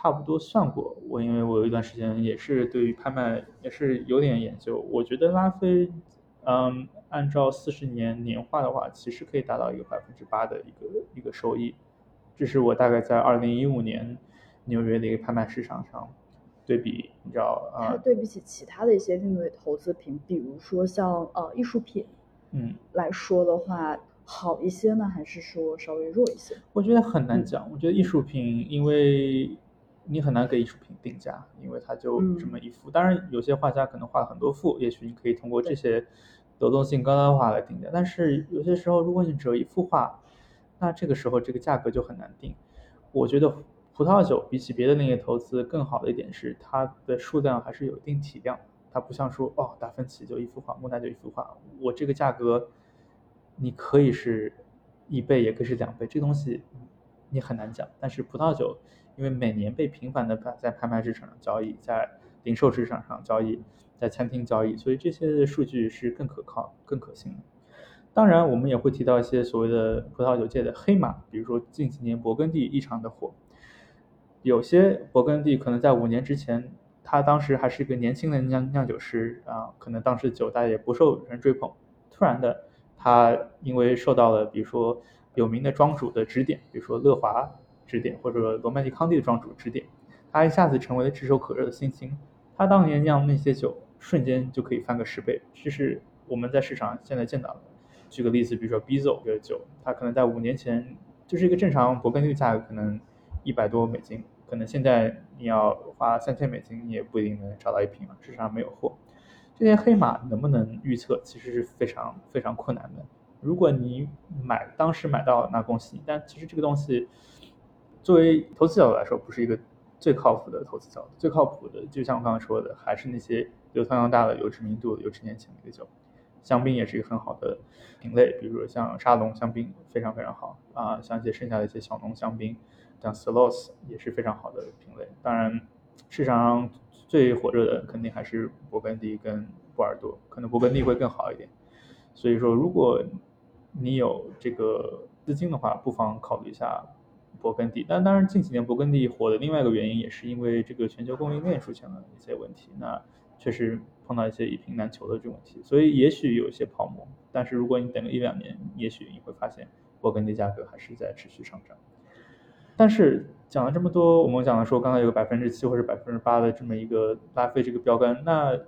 差不多算过，我因为我有一段时间也是对于拍卖也是有点研究。我觉得拉菲，嗯，按照四十年年化的话，其实可以达到一个百分之八的一个一个收益。这是我大概在二零一五年纽约的一个拍卖市场上。对比，你知道啊？它对比起其他的一些另类投资品，比如说像呃艺术品，嗯，来说的话，好一些呢，还是说稍微弱一些？我觉得很难讲。我觉得艺术品，因为你很难给艺术品定价，因为它就这么一幅。当然，有些画家可能画了很多幅，也许你可以通过这些流动性高的画来定价。但是有些时候，如果你只有一幅画，那这个时候这个价格就很难定。我觉得。葡萄酒比起别的那些投资更好的一点是，它的数量还是有一定体量。它不像说哦，达芬奇就一幅画，莫奈就一幅画，我这个价格，你可以是一倍，也可以是两倍，这东西你很难讲。但是葡萄酒，因为每年被频繁的在拍卖市场上交易，在零售市场上交易，在餐厅交易，所以这些数据是更可靠、更可信的。当然，我们也会提到一些所谓的葡萄酒界的黑马，比如说近几年勃艮第异常的火。有些勃艮第可能在五年之前，他当时还是一个年轻的酿酿酒师啊，可能当时酒大也不受人追捧。突然的，他因为受到了比如说有名的庄主的指点，比如说乐华指点或者罗曼蒂康帝的庄主指点，他一下子成为了炙手可热的新星。他当年酿那些酒，瞬间就可以翻个十倍，这是我们在市场现在见到的。举个例子，比如说 Bizo 这个酒，它可能在五年前就是一个正常勃艮第价格，可能。一百多美金，可能现在你要花三千美金，你也不一定能找到一瓶了，市场上没有货。这些黑马能不能预测，其实是非常非常困难的。如果你买当时买到，那恭喜你。但其实这个东西，作为投资角度来说，不是一个最靠谱的投资角度。最靠谱的，就像我刚刚说的，还是那些流通量大的、有知名度的、有陈年潜力的酒。香槟也是一个很好的品类，比如说像沙龙香槟非常非常好啊，像一些剩下的一些小农香槟，像 s l o s 也是非常好的品类。当然，市场上最火热的肯定还是勃艮第跟波尔多，可能勃艮第会更好一点。所以说，如果你有这个资金的话，不妨考虑一下勃艮第。但当然，近几年勃艮第火的另外一个原因，也是因为这个全球供应链出现了一些问题。那确实碰到一些一瓶难求的这种问题，所以也许有一些泡沫。但是如果你等个一两年，也许你会发现勃艮第价格还是在持续上涨。但是讲了这么多，我们讲了说，刚才有个百分之七或者百分之八的这么一个拉菲这个标杆，那。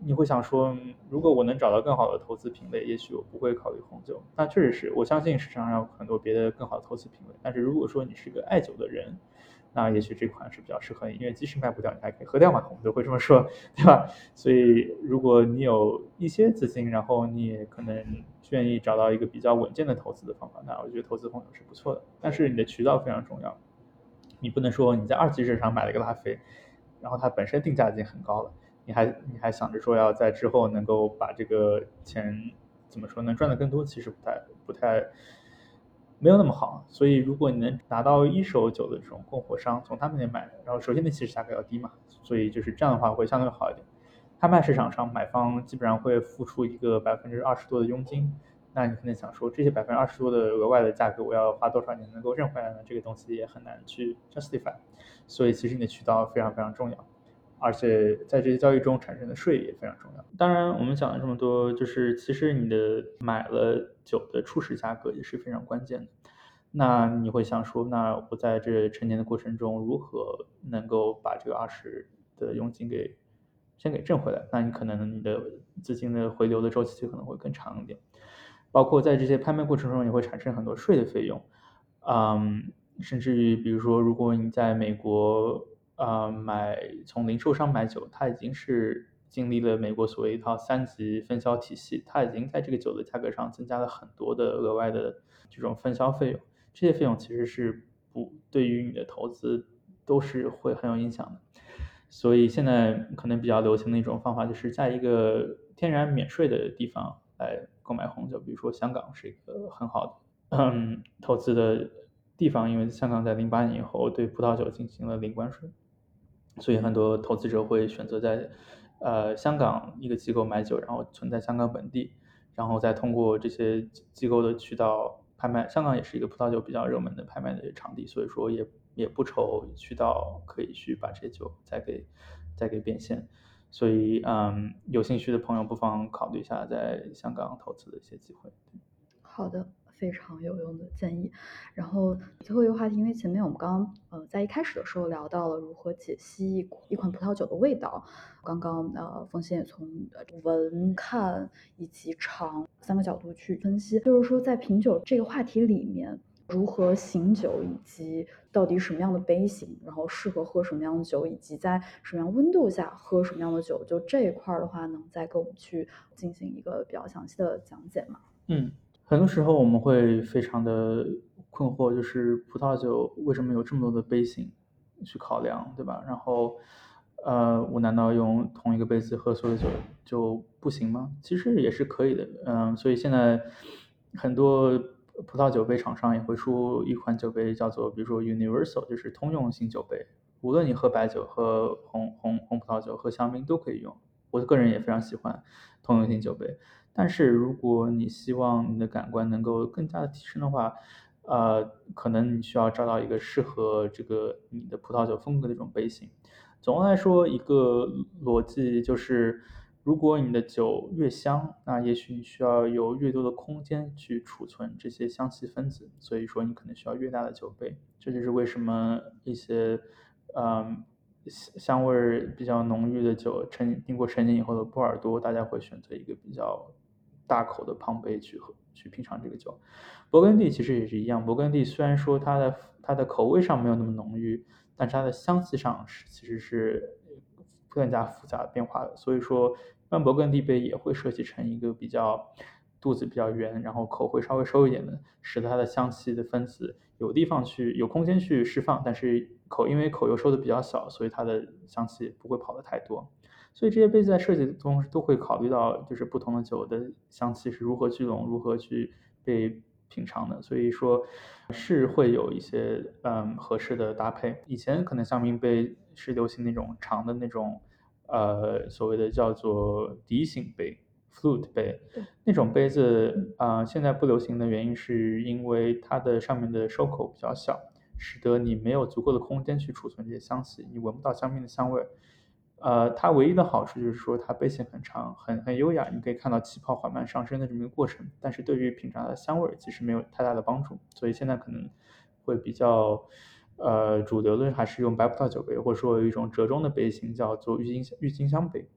你会想说，如果我能找到更好的投资品类，也许我不会考虑红酒。那确实是我相信市场上有很多别的更好的投资品类。但是如果说你是个爱酒的人，那也许这款是比较适合你，因为即使卖不掉，你还可以喝掉嘛，我们都会这么说，对吧？所以如果你有一些资金，然后你也可能愿意找到一个比较稳健的投资的方法，那我觉得投资红酒是不错的。但是你的渠道非常重要，你不能说你在二级市场买了一个拉菲，然后它本身定价已经很高了。你还你还想着说要在之后能够把这个钱怎么说能赚的更多，其实不太不太没有那么好。所以如果你能拿到一手酒的这种供货商，从他们那买，然后首先那其实价格要低嘛，所以就是这样的话会相对好一点。拍卖市场上买方基本上会付出一个百分之二十多的佣金，那你可能想说这些百分之二十多的额外的价格我要花多少年能够挣回来呢？这个东西也很难去 justify。所以其实你的渠道非常非常重要。而且在这些交易中产生的税也非常重要。当然，我们讲了这么多，就是其实你的买了酒的初始价格也是非常关键的。那你会想说，那我在这成年的过程中，如何能够把这个二十的佣金给先给挣回来？那你可能你的资金的回流的周期就可能会更长一点。包括在这些拍卖过程中，也会产生很多税的费用。嗯，甚至于比如说，如果你在美国。呃，买从零售商买酒，它已经是经历了美国所谓一套三级分销体系，它已经在这个酒的价格上增加了很多的额外的这种分销费用，这些费用其实是不对于你的投资都是会很有影响的。所以现在可能比较流行的一种方法，就是在一个天然免税的地方来购买红酒，比如说香港是一个很好的嗯投资的地方，因为香港在零八年以后对葡萄酒进行了零关税。所以很多投资者会选择在，呃，香港一个机构买酒，然后存在香港本地，然后再通过这些机构的渠道拍卖。香港也是一个葡萄酒比较热门的拍卖的场地，所以说也也不愁渠道可以去把这些酒再给再给变现。所以，嗯，有兴趣的朋友不妨考虑一下在香港投资的一些机会。好的。非常有用的建议。然后最后一个话题，因为前面我们刚呃在一开始的时候聊到了如何解析一一款葡萄酒的味道。刚刚呃冯鑫也从闻、看以及尝三个角度去分析，就是说在品酒这个话题里面，如何醒酒，以及到底什么样的杯型，然后适合喝什么样的酒，以及在什么样温度下喝什么样的酒，就这一块的话，能再给我们去进行一个比较详细的讲解吗？嗯。很多时候我们会非常的困惑，就是葡萄酒为什么有这么多的杯型去考量，对吧？然后，呃，我难道用同一个杯子喝所有的酒就不行吗？其实也是可以的，嗯，所以现在很多葡萄酒杯厂商也会出一款酒杯，叫做比如说 Universal，就是通用型酒杯，无论你喝白酒、喝红红红葡萄酒、喝香槟都可以用。我个人也非常喜欢通用型酒杯。但是如果你希望你的感官能够更加的提升的话，呃，可能你需要找到一个适合这个你的葡萄酒风格的一种杯型。总的来说，一个逻辑就是，如果你的酒越香，那也许你需要有越多的空间去储存这些香气分子，所以说你可能需要越大的酒杯。这就是为什么一些，嗯，香香味比较浓郁的酒，陈经过陈年以后的波尔多，大家会选择一个比较。大口的胖杯去喝去品尝这个酒，勃艮第其实也是一样。勃艮第虽然说它的它的口味上没有那么浓郁，但是它的香气上是其实是更加复杂变化的。所以说，一般勃艮第杯也会设计成一个比较肚子比较圆，然后口会稍微收一点的，使得它的香气的分子有地方去有空间去释放，但是口因为口又收的比较小，所以它的香气不会跑的太多。所以这些杯子在设计中都会考虑到，就是不同的酒的香气是如何聚拢、如何去被品尝的。所以说，是会有一些嗯合适的搭配。以前可能香槟杯是流行那种长的那种，呃，所谓的叫做笛形杯 （flute 杯）。那种杯子啊，现在不流行的原因是因为它的上面的收口比较小，使得你没有足够的空间去储存这些香气，你闻不到香槟的香味。呃，它唯一的好处就是说它杯型很长，很很优雅，你可以看到气泡缓慢上升的这么一个过程。但是对于品尝它的香味其实没有太大的帮助。所以现在可能会比较呃主流的还是用白葡萄酒杯，或者说有一种折中的杯型叫做郁金郁金香杯，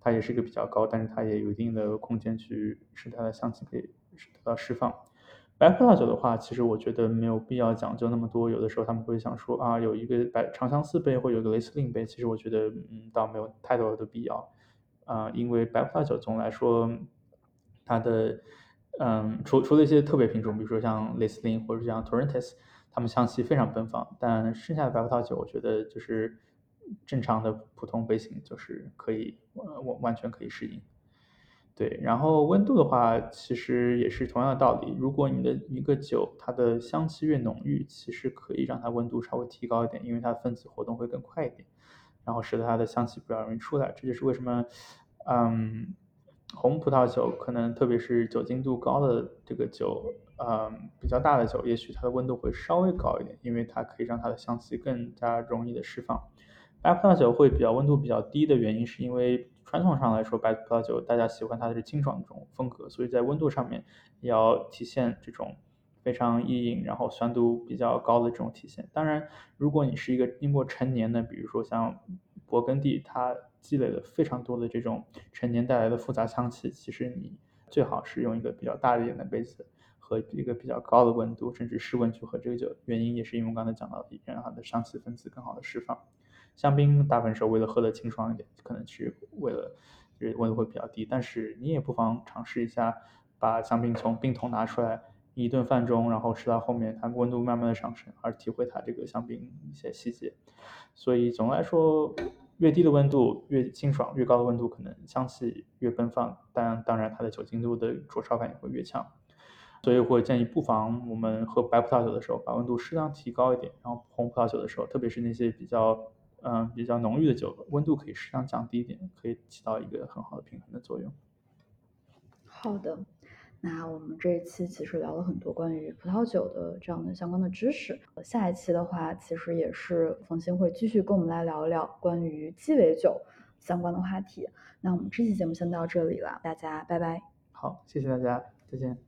它也是一个比较高，但是它也有一定的空间去使它的香气可以得到释放。白葡萄酒的话，其实我觉得没有必要讲究那么多。有的时候他们会想说啊，有一个白长相思杯或有个雷司令杯，其实我觉得嗯，倒没有太多的必要啊。因为白葡萄酒总来说，它的嗯，除除了一些特别品种，比如说像雷司令或者像 Torrentes，它们香气非常奔放。但剩下的白葡萄酒，我觉得就是正常的普通杯型，就是可以完完全可以适应。对，然后温度的话，其实也是同样的道理。如果你的一个酒它的香气越浓郁，其实可以让它温度稍微提高一点，因为它分子活动会更快一点，然后使得它的香气比较容易出来。这就是为什么，嗯，红葡萄酒可能特别是酒精度高的这个酒，嗯，比较大的酒，也许它的温度会稍微高一点，因为它可以让它的香气更加容易的释放。白葡萄酒会比较温度比较低的原因，是因为。传统上来说，白葡萄酒大家喜欢它的是清爽这种风格，所以在温度上面也要体现这种非常易饮，然后酸度比较高的这种体现。当然，如果你是一个经过陈年的，比如说像勃艮第，它积累了非常多的这种陈年带来的复杂香气，其实你最好是用一个比较大一点的杯子和一个比较高的温度，甚至室温去喝这个酒。原因也是因为我刚才讲到的，让它的香气分子更好的释放。香槟大部分时候为了喝的清爽一点，可能去为了就是温度会比较低。但是你也不妨尝试一下，把香槟从冰桶拿出来，一顿饭中，然后吃到后面，它温度慢慢的上升，而体会它这个香槟一些细节。所以总的来说，越低的温度越清爽，越高的温度可能香气越奔放，但当然它的酒精度的灼烧感也会越强。所以会建议不妨我们喝白葡萄酒的时候，把温度适当提高一点，然后红葡萄酒的时候，特别是那些比较。嗯，比较浓郁的酒，温度可以适当降低一点，可以起到一个很好的平衡的作用。好的，那我们这一期其实聊了很多关于葡萄酒的这样的相关的知识。下一期的话，其实也是冯鑫会继续跟我们来聊一聊关于鸡尾酒相关的话题。那我们这期节目先到这里了，大家拜拜。好，谢谢大家，再见。